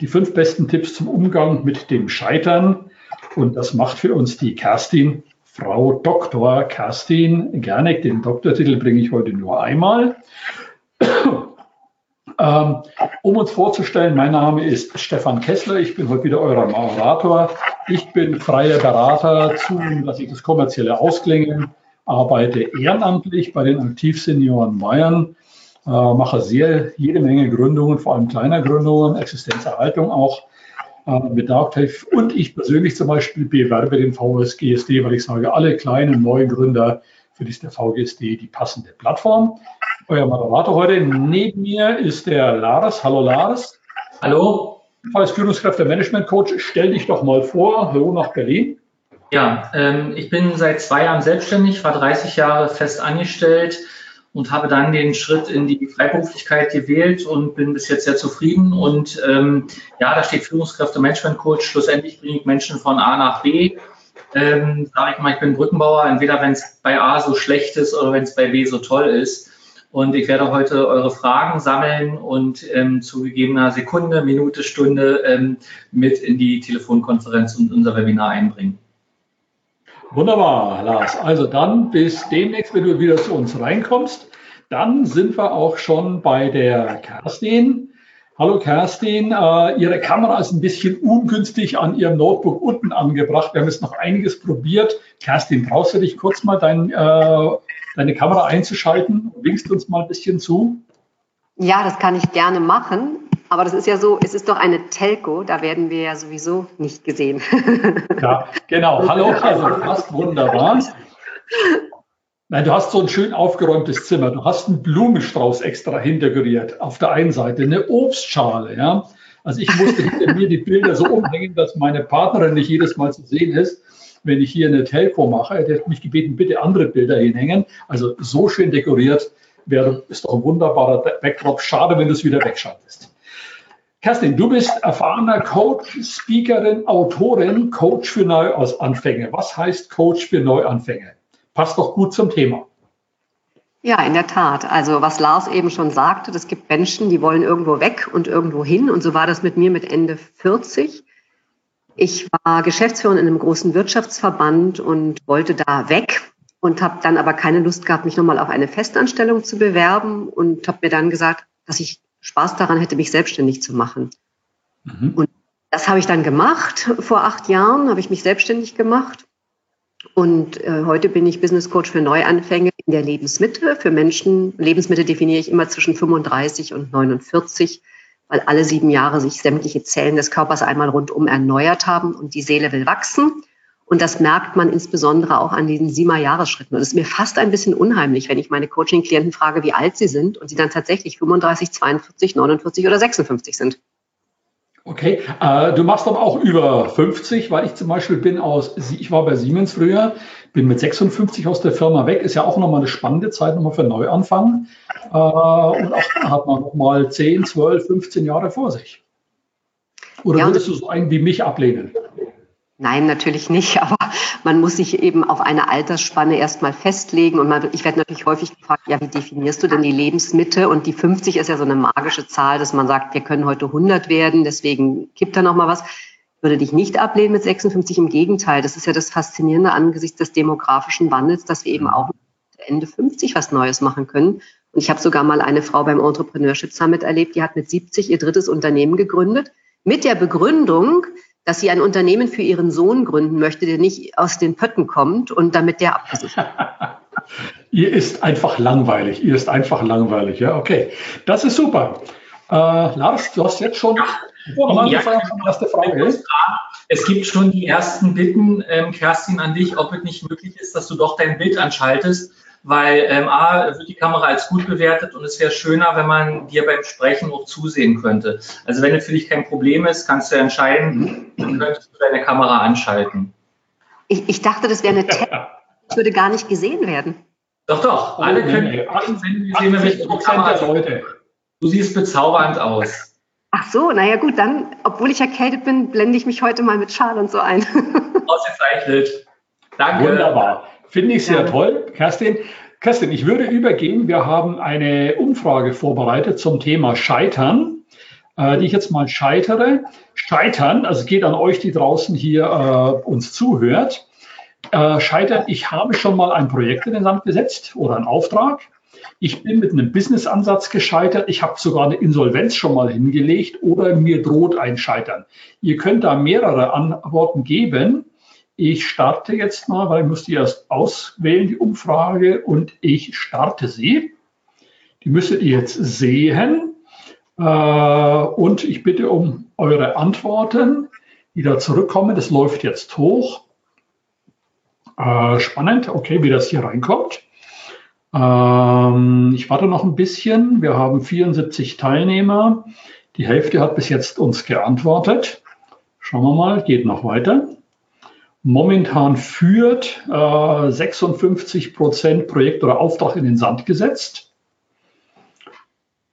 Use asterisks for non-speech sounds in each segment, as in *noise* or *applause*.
die fünf besten Tipps zum Umgang mit dem Scheitern. Und das macht für uns die Kerstin, Frau Dr. Kerstin Gerneck. Den Doktortitel bringe ich heute nur einmal. *clears throat* Ähm, um uns vorzustellen, mein Name ist Stefan Kessler. Ich bin heute wieder euer Moderator. Ich bin freier Berater zu, dass ich das kommerzielle ausklingen, arbeite ehrenamtlich bei den Aktivsenioren Bayern, äh, mache sehr jede Menge Gründungen, vor allem kleiner Gründungen, Existenzerhaltung auch äh, mit Darktech. Und ich persönlich zum Beispiel bewerbe den VSGSD, weil ich sage, alle kleinen neuen Gründer, für die ist der VGSD die passende Plattform euer Moderator heute. Neben mir ist der Lars. Hallo Lars. Hallo. Als Führungskräfte Management Coach, stell dich doch mal vor. Hallo nach Berlin. Ja, ähm, ich bin seit zwei Jahren selbstständig, war 30 Jahre fest angestellt und habe dann den Schritt in die Freiberuflichkeit gewählt und bin bis jetzt sehr zufrieden. Und ähm, ja, da steht Führungskräfte Management Coach. Schlussendlich bringe ich Menschen von A nach B. Ähm, sage ich mal, ich bin Brückenbauer, entweder wenn es bei A so schlecht ist oder wenn es bei B so toll ist. Und ich werde heute eure Fragen sammeln und ähm, zu gegebener Sekunde, Minute, Stunde ähm, mit in die Telefonkonferenz und unser Webinar einbringen. Wunderbar, Lars. Also dann bis demnächst, wenn du wieder zu uns reinkommst. Dann sind wir auch schon bei der Kerstin. Hallo Kerstin, äh, Ihre Kamera ist ein bisschen ungünstig an Ihrem Notebook unten angebracht. Wir haben jetzt noch einiges probiert. Kerstin, brauchst du dich kurz mal dein äh, deine Kamera einzuschalten? Winkst uns mal ein bisschen zu? Ja, das kann ich gerne machen. Aber das ist ja so, es ist doch eine Telco, da werden wir ja sowieso nicht gesehen. *laughs* Ja, genau. Hallo, *laughs* also fast wunderbar. Nein, du hast so ein schön aufgeräumtes Zimmer. Du hast einen Blumenstrauß extra hintergeriert. Auf der einen Seite eine Obstschale, ja. Also ich musste hinter mir die Bilder so umhängen, dass meine Partnerin nicht jedes Mal zu sehen ist wenn ich hier eine Telco mache, der hat mich gebeten, bitte andere Bilder hinhängen. Also so schön dekoriert wäre, ist doch ein wunderbarer Backdrop. Schade, wenn du es wieder wegschaltest. Kerstin, du bist erfahrener Coach, Speakerin, Autorin, Coach für Neuanfänge. Was heißt Coach für Neuanfänge? Passt doch gut zum Thema. Ja, in der Tat. Also was Lars eben schon sagte, es gibt Menschen, die wollen irgendwo weg und irgendwo hin. Und so war das mit mir mit Ende 40. Ich war Geschäftsführerin in einem großen Wirtschaftsverband und wollte da weg und habe dann aber keine Lust gehabt, mich nochmal auf eine Festanstellung zu bewerben und habe mir dann gesagt, dass ich Spaß daran hätte, mich selbstständig zu machen. Mhm. Und das habe ich dann gemacht. Vor acht Jahren habe ich mich selbstständig gemacht. Und äh, heute bin ich Business Coach für Neuanfänge in der Lebensmitte. Für Menschen, Lebensmittel definiere ich immer zwischen 35 und 49 weil alle sieben Jahre sich sämtliche Zellen des Körpers einmal rundum erneuert haben und die Seele will wachsen. Und das merkt man insbesondere auch an diesen Siebenmal-Jahresschritten. Und es ist mir fast ein bisschen unheimlich, wenn ich meine Coaching-Klienten frage, wie alt sie sind und sie dann tatsächlich 35, 42, 49 oder 56 sind. Okay, äh, du machst aber auch über 50, weil ich zum Beispiel bin aus, ich war bei Siemens früher, bin mit 56 aus der Firma weg, ist ja auch nochmal eine spannende Zeit nochmal für Neuanfang. Äh, und auch da hat man nochmal 10, 12, 15 Jahre vor sich. Oder ja, würdest du so einen wie mich ablehnen? Nein, natürlich nicht, *laughs* aber man muss sich eben auf eine Altersspanne erstmal festlegen und man, ich werde natürlich häufig gefragt, ja, wie definierst du denn die Lebensmitte? Und die 50 ist ja so eine magische Zahl, dass man sagt, wir können heute 100 werden, deswegen kippt da noch mal was. Ich würde dich nicht ablehnen mit 56, im Gegenteil. Das ist ja das Faszinierende angesichts des demografischen Wandels, dass wir eben auch Ende 50 was Neues machen können. Und ich habe sogar mal eine Frau beim Entrepreneurship Summit erlebt, die hat mit 70 ihr drittes Unternehmen gegründet, mit der Begründung, dass sie ein Unternehmen für ihren Sohn gründen möchte, der nicht aus den Pötten kommt und damit der abgesichert *laughs* Ihr ist einfach langweilig. Ihr ist einfach langweilig. Ja, okay. Das ist super. Äh, Lars, du hast jetzt schon Oh, ja, erste Frage. Es gibt schon die ersten Bitten, ähm, Kerstin, an dich, ob es nicht möglich ist, dass du doch dein Bild anschaltest weil ähm, A, wird die Kamera als gut bewertet und es wäre schöner, wenn man dir beim Sprechen auch zusehen könnte. Also wenn es für dich kein Problem ist, kannst du entscheiden, dann könntest du deine Kamera anschalten. Ich, ich dachte, das wäre eine *laughs* Test. Das würde gar nicht gesehen werden. Doch, doch. Alle oh, können nee, sehen, wir mit der Kamera. Leute. Du siehst bezaubernd aus. Ach so, naja gut, dann, obwohl ich erkältet bin, blende ich mich heute mal mit Schal und so ein. *laughs* Ausgezeichnet. Danke. Wunderbar. Finde ich sehr ja. toll, Kerstin. Kerstin, ich würde übergehen. Wir haben eine Umfrage vorbereitet zum Thema Scheitern. äh, die ich jetzt mal scheitere. Scheitern, also geht an euch, die draußen hier äh, uns zuhört. Äh, scheitern, ich habe schon mal ein Projekt in den Sand gesetzt oder einen Auftrag. Ich bin mit einem Business-Ansatz gescheitert. Ich habe sogar eine Insolvenz schon mal hingelegt oder mir droht ein Scheitern. Ihr könnt da mehrere Antworten geben. Ich starte jetzt mal, weil ich muss die erst auswählen, die Umfrage, und ich starte sie. Die müsstet ihr jetzt sehen. Äh, und ich bitte um eure Antworten, die da zurückkommen. Das läuft jetzt hoch. Äh, spannend, okay, wie das hier reinkommt. Ähm, ich warte noch ein bisschen. Wir haben 74 Teilnehmer. Die Hälfte hat bis jetzt uns geantwortet. Schauen wir mal, geht noch weiter. Momentan führt äh, 56 Prozent Projekt oder Auftrag in den Sand gesetzt.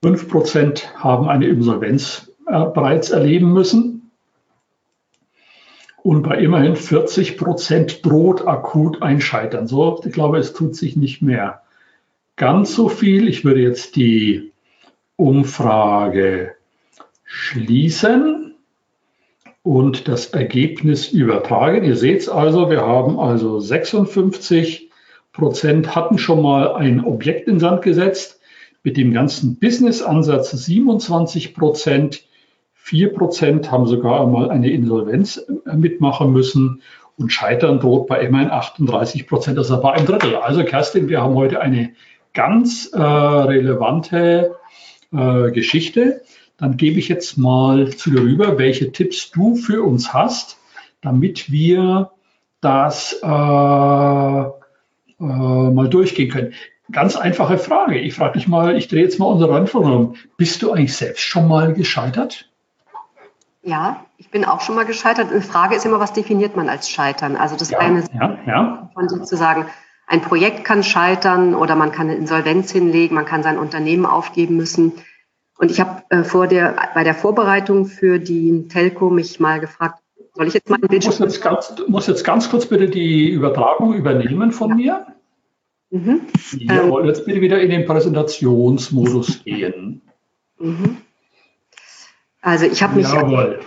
5 Prozent haben eine Insolvenz äh, bereits erleben müssen. Und bei immerhin 40 Prozent droht akut ein Scheitern. So, ich glaube, es tut sich nicht mehr ganz so viel. Ich würde jetzt die Umfrage schließen und das Ergebnis übertragen. Ihr seht es also, wir haben also 56 Prozent hatten schon mal ein Objekt in Sand gesetzt. Mit dem ganzen Business-Ansatz 27 Prozent. 4 Prozent haben sogar einmal eine Insolvenz äh, mitmachen müssen und Scheitern droht bei immerhin 38 Prozent, das ist aber ein Drittel. Also Kerstin, wir haben heute eine ganz äh, relevante äh, Geschichte. Dann gebe ich jetzt mal zu dir rüber, welche Tipps du für uns hast, damit wir das äh, äh, mal durchgehen können. Ganz einfache Frage. Ich frage dich mal, ich drehe jetzt mal unsere Randfrage um. Bist du eigentlich selbst schon mal gescheitert? Ja, ich bin auch schon mal gescheitert. Die Frage ist immer, was definiert man als Scheitern? Also das ja, eine ist ja, ja. von sozusagen, ein Projekt kann scheitern oder man kann eine Insolvenz hinlegen, man kann sein Unternehmen aufgeben müssen. Und ich habe äh, vor der, bei der Vorbereitung für die Telco mich mal gefragt, soll ich jetzt mal ein Bild muss jetzt, ganz, muss jetzt ganz kurz bitte die Übertragung übernehmen von ja. mir. Mhm. Jawohl, ähm, jetzt bitte wieder in den Präsentationsmodus gehen. Mhm. Also ich habe mich Jawohl.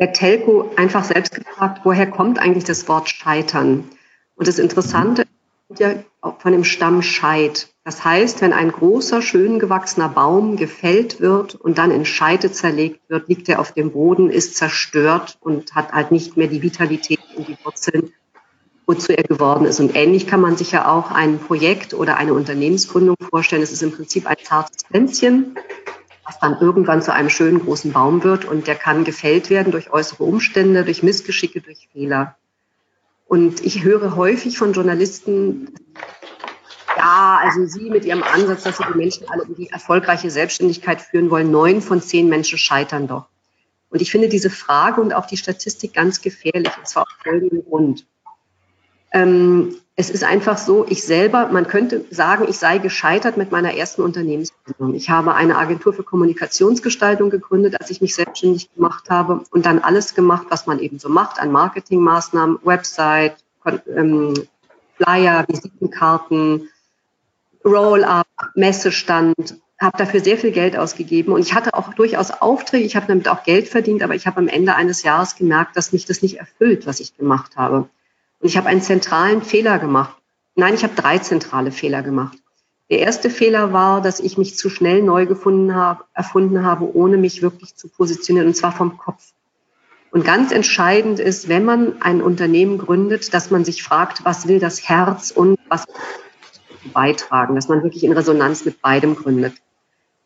der Telco einfach selbst gefragt, woher kommt eigentlich das Wort Scheitern? Und das Interessante ist ja von dem Stamm Scheit. Das heißt, wenn ein großer, schön gewachsener Baum gefällt wird und dann in Scheite zerlegt wird, liegt er auf dem Boden, ist zerstört und hat halt nicht mehr die Vitalität und die Wurzeln, wozu er geworden ist. Und ähnlich kann man sich ja auch ein Projekt oder eine Unternehmensgründung vorstellen. Es ist im Prinzip ein zartes Pflänzchen, was dann irgendwann zu einem schönen großen Baum wird und der kann gefällt werden durch äußere Umstände, durch Missgeschicke, durch Fehler. Und ich höre häufig von Journalisten, also Sie mit Ihrem Ansatz, dass Sie die Menschen alle in die erfolgreiche Selbstständigkeit führen wollen, neun von zehn Menschen scheitern doch. Und ich finde diese Frage und auch die Statistik ganz gefährlich, und zwar aus folgendem Grund. Ähm, es ist einfach so, ich selber, man könnte sagen, ich sei gescheitert mit meiner ersten Unternehmensgründung. Ich habe eine Agentur für Kommunikationsgestaltung gegründet, als ich mich selbstständig gemacht habe und dann alles gemacht, was man eben so macht an Marketingmaßnahmen, Website, ähm, Flyer, Visitenkarten, Roll-up, Messestand, habe dafür sehr viel Geld ausgegeben und ich hatte auch durchaus Aufträge, ich habe damit auch Geld verdient, aber ich habe am Ende eines Jahres gemerkt, dass mich das nicht erfüllt, was ich gemacht habe. Und ich habe einen zentralen Fehler gemacht. Nein, ich habe drei zentrale Fehler gemacht. Der erste Fehler war, dass ich mich zu schnell neu gefunden habe, erfunden habe, ohne mich wirklich zu positionieren, und zwar vom Kopf. Und ganz entscheidend ist, wenn man ein Unternehmen gründet, dass man sich fragt, was will das Herz und was beitragen, dass man wirklich in Resonanz mit beidem gründet.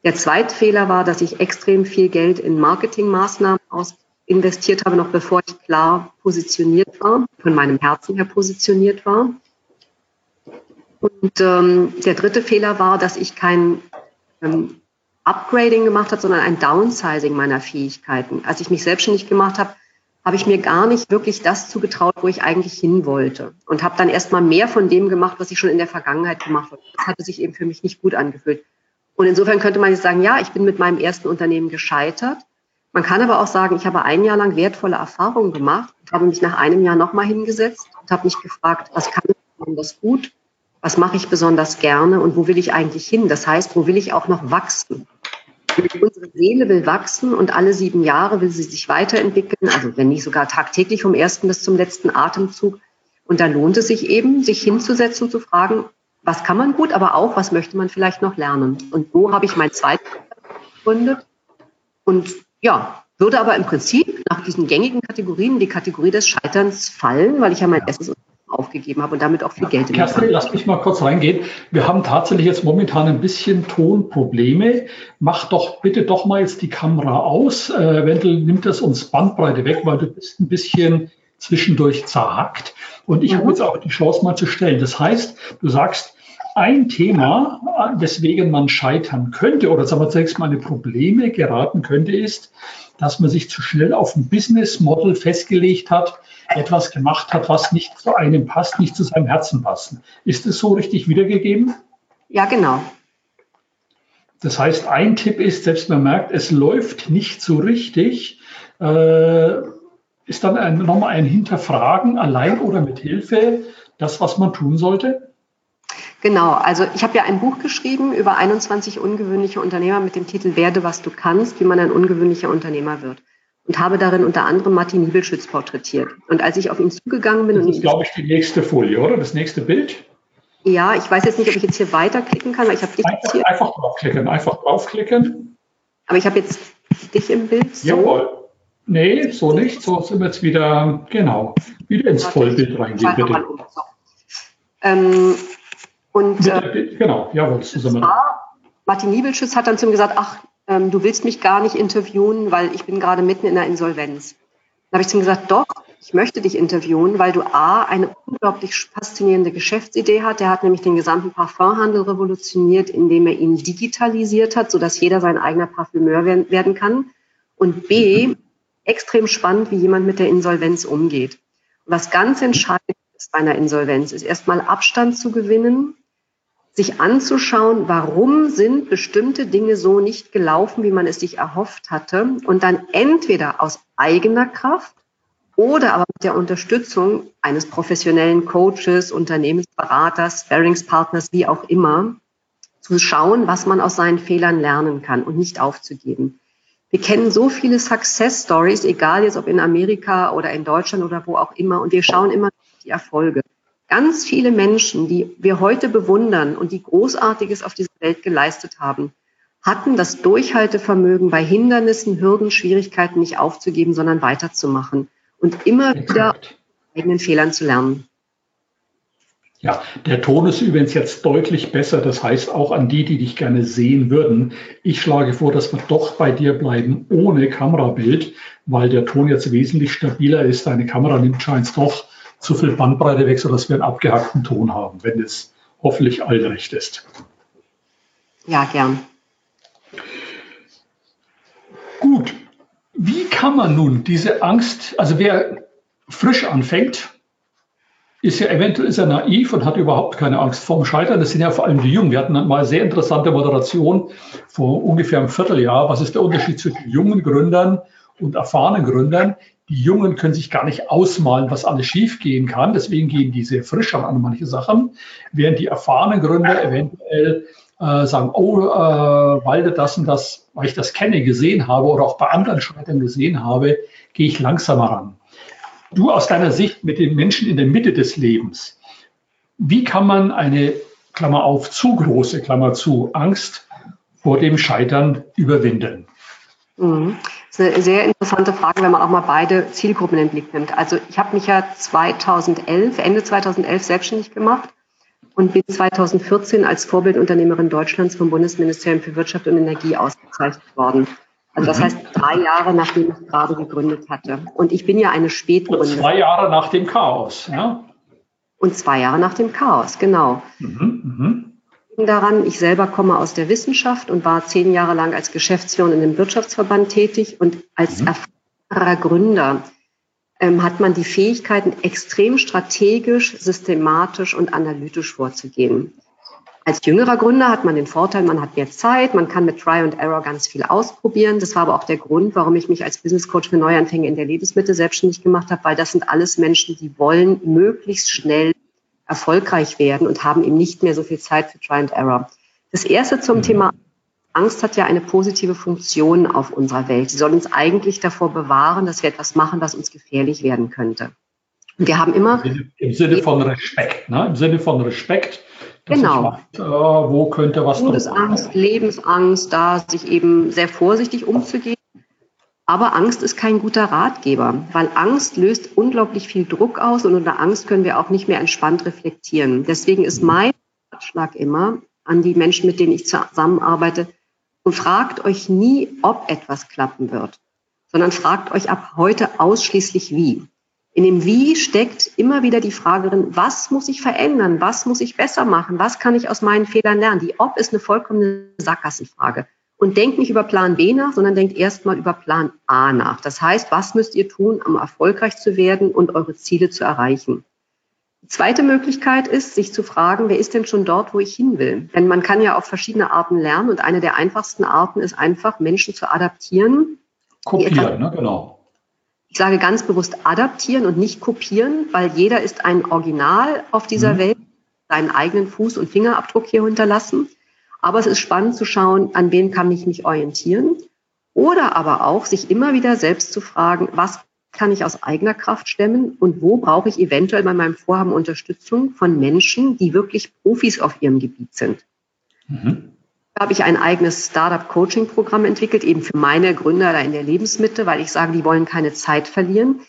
Der zweite Fehler war, dass ich extrem viel Geld in Marketingmaßnahmen aus, investiert habe, noch bevor ich klar positioniert war, von meinem Herzen her positioniert war. Und ähm, der dritte Fehler war, dass ich kein ähm, Upgrading gemacht habe, sondern ein Downsizing meiner Fähigkeiten. Als ich mich selbstständig gemacht habe, habe ich mir gar nicht wirklich das zugetraut, wo ich eigentlich hin wollte. Und habe dann erstmal mehr von dem gemacht, was ich schon in der Vergangenheit gemacht habe. Das hatte sich eben für mich nicht gut angefühlt. Und insofern könnte man jetzt sagen, ja, ich bin mit meinem ersten Unternehmen gescheitert. Man kann aber auch sagen, ich habe ein Jahr lang wertvolle Erfahrungen gemacht und habe mich nach einem Jahr nochmal hingesetzt und habe mich gefragt, was kann ich besonders gut, was mache ich besonders gerne und wo will ich eigentlich hin? Das heißt, wo will ich auch noch wachsen? Unsere Seele will wachsen und alle sieben Jahre will sie sich weiterentwickeln, also wenn nicht sogar tagtäglich vom ersten bis zum letzten Atemzug. Und da lohnt es sich eben, sich hinzusetzen und zu fragen, was kann man gut, aber auch, was möchte man vielleicht noch lernen. Und so habe ich mein zweites gegründet. Und ja, würde aber im Prinzip nach diesen gängigen Kategorien die Kategorie des Scheiterns fallen, weil ich ja mein erstes aufgegeben habe und damit auch viel Geld in Kerstin, lass mich mal kurz reingehen. Wir haben tatsächlich jetzt momentan ein bisschen Tonprobleme. Mach doch bitte doch mal jetzt die Kamera aus. Äh, Wendel nimmt das uns Bandbreite weg, weil du bist ein bisschen zwischendurch zerhackt. Und ich mhm. habe jetzt auch die Chance mal zu stellen. Das heißt, du sagst, ein Thema, weswegen man scheitern könnte oder sagen wir zunächst mal eine Probleme geraten könnte, ist, dass man sich zu schnell auf ein Business Model festgelegt hat, etwas gemacht hat, was nicht zu einem passt, nicht zu seinem Herzen passt. Ist es so richtig wiedergegeben? Ja, genau. Das heißt, ein Tipp ist, selbst man merkt, es läuft nicht so richtig, äh, ist dann ein, nochmal ein Hinterfragen, allein oder mit Hilfe, das, was man tun sollte? Genau, also ich habe ja ein Buch geschrieben über 21 ungewöhnliche Unternehmer mit dem Titel Werde, was du kannst, wie man ein ungewöhnlicher Unternehmer wird. Und habe darin unter anderem Martin Niebelschütz porträtiert. Und als ich auf ihn zugegangen bin... Das ist, glaube ich, die nächste Folie, oder? Das nächste Bild? Ja, ich weiß jetzt nicht, ob ich jetzt hier weiterklicken kann, weil ich habe dich einfach, hier... Einfach draufklicken, einfach draufklicken. Aber ich habe jetzt dich im Bild. So. Jawohl. Nee, so nicht. So sind wir jetzt wieder, genau, wieder ins Vollbild reingehen, bitte. Ähm, und äh, genau, jawohl, zusammen. Martin Niebelschütz hat dann zu ihm gesagt, ach, ähm, du willst mich gar nicht interviewen, weil ich bin gerade mitten in der Insolvenz. Dann habe ich zu ihm gesagt, doch, ich möchte dich interviewen, weil du A, eine unglaublich faszinierende Geschäftsidee hat. Der hat nämlich den gesamten Parfumhandel revolutioniert, indem er ihn digitalisiert hat, sodass jeder sein eigener Parfümeur werden kann. Und B, extrem spannend, wie jemand mit der Insolvenz umgeht. was ganz entscheidend ist bei einer Insolvenz, ist erstmal Abstand zu gewinnen, sich anzuschauen, warum sind bestimmte Dinge so nicht gelaufen, wie man es sich erhofft hatte, und dann entweder aus eigener Kraft oder aber mit der Unterstützung eines professionellen Coaches, Unternehmensberaters, Sparringspartners, wie auch immer, zu schauen, was man aus seinen Fehlern lernen kann und nicht aufzugeben. Wir kennen so viele Success Stories, egal jetzt ob in Amerika oder in Deutschland oder wo auch immer, und wir schauen immer die Erfolge. Ganz viele Menschen, die wir heute bewundern und die Großartiges auf dieser Welt geleistet haben, hatten das Durchhaltevermögen bei Hindernissen, Hürden, Schwierigkeiten nicht aufzugeben, sondern weiterzumachen und immer wieder eigenen Fehlern zu lernen. Ja, der Ton ist übrigens jetzt deutlich besser. Das heißt auch an die, die dich gerne sehen würden. Ich schlage vor, dass wir doch bei dir bleiben ohne Kamerabild, weil der Ton jetzt wesentlich stabiler ist. Deine Kamera nimmt scheint doch zu viel Bandbreite weg, sodass wir einen abgehackten Ton haben, wenn es hoffentlich allen recht ist. Ja, gern. Gut. Wie kann man nun diese Angst, also wer frisch anfängt, ist ja eventuell ist er naiv und hat überhaupt keine Angst vorm Scheitern. Das sind ja vor allem die Jungen. Wir hatten mal eine sehr interessante Moderation vor ungefähr einem Vierteljahr. Was ist der Unterschied zwischen jungen Gründern und erfahrenen Gründern? Die Jungen können sich gar nicht ausmalen, was alles schiefgehen kann. Deswegen gehen die sehr frisch an manche Sachen, während die erfahrenen Gründer eventuell äh, sagen, oh, äh, weil das und das, weil ich das kenne, gesehen habe oder auch bei anderen Scheitern gesehen habe, gehe ich langsamer ran. Du aus deiner Sicht mit den Menschen in der Mitte des Lebens, wie kann man eine, Klammer auf, zu große, Klammer zu, Angst vor dem Scheitern überwinden? Mhm. Das ist eine sehr interessante Frage, wenn man auch mal beide Zielgruppen in den Blick nimmt. Also ich habe mich ja 2011, Ende 2011 selbstständig gemacht und bin 2014 als Vorbildunternehmerin Deutschlands vom Bundesministerium für Wirtschaft und Energie ausgezeichnet worden. Also das mhm. heißt drei Jahre, nachdem ich gerade gegründet hatte. Und ich bin ja eine Spätgründerin. Zwei Jahre nach dem Chaos, ja? Und zwei Jahre nach dem Chaos, genau. Mhm, mh. Daran, ich selber komme aus der Wissenschaft und war zehn Jahre lang als Geschäftsführerin in einem Wirtschaftsverband tätig und als mhm. erfahrener Gründer ähm, hat man die Fähigkeiten, extrem strategisch, systematisch und analytisch vorzugehen. Als jüngerer Gründer hat man den Vorteil, man hat mehr Zeit, man kann mit Try and Error ganz viel ausprobieren. Das war aber auch der Grund, warum ich mich als Business Coach für Neuanfänge in der Lebensmittel selbstständig gemacht habe, weil das sind alles Menschen, die wollen möglichst schnell erfolgreich werden und haben eben nicht mehr so viel Zeit für Try and Error. Das erste zum mhm. Thema Angst hat ja eine positive Funktion auf unserer Welt. Sie soll uns eigentlich davor bewahren, dass wir etwas machen, was uns gefährlich werden könnte. Und wir haben immer. Im Sinne, von Respekt, ne? Im Sinne von Respekt. Genau. Äh, wo könnte was Todesangst, Lebensangst, da sich eben sehr vorsichtig umzugehen. Aber Angst ist kein guter Ratgeber, weil Angst löst unglaublich viel Druck aus und unter Angst können wir auch nicht mehr entspannt reflektieren. Deswegen ist mein Ratschlag immer an die Menschen, mit denen ich zusammenarbeite, und fragt euch nie, ob etwas klappen wird, sondern fragt euch ab heute ausschließlich wie. In dem Wie steckt immer wieder die Frage drin, was muss ich verändern? Was muss ich besser machen? Was kann ich aus meinen Fehlern lernen? Die Ob ist eine vollkommene Sackgassenfrage. Und denkt nicht über Plan B nach, sondern denkt erstmal über Plan A nach. Das heißt, was müsst ihr tun, um erfolgreich zu werden und eure Ziele zu erreichen? Die zweite Möglichkeit ist, sich zu fragen, wer ist denn schon dort, wo ich hin will? Denn man kann ja auf verschiedene Arten lernen und eine der einfachsten Arten ist einfach, Menschen zu adaptieren. Kopieren, ne? genau. Ich sage ganz bewusst adaptieren und nicht kopieren, weil jeder ist ein Original auf dieser mhm. Welt, seinen eigenen Fuß- und Fingerabdruck hier hinterlassen. Aber es ist spannend zu schauen, an wen kann ich mich orientieren. Oder aber auch, sich immer wieder selbst zu fragen, was kann ich aus eigener Kraft stemmen und wo brauche ich eventuell bei meinem Vorhaben Unterstützung von Menschen, die wirklich Profis auf ihrem Gebiet sind. Mhm. Da habe ich ein eigenes Startup-Coaching-Programm entwickelt, eben für meine Gründer da in der Lebensmitte, weil ich sage, die wollen keine Zeit verlieren.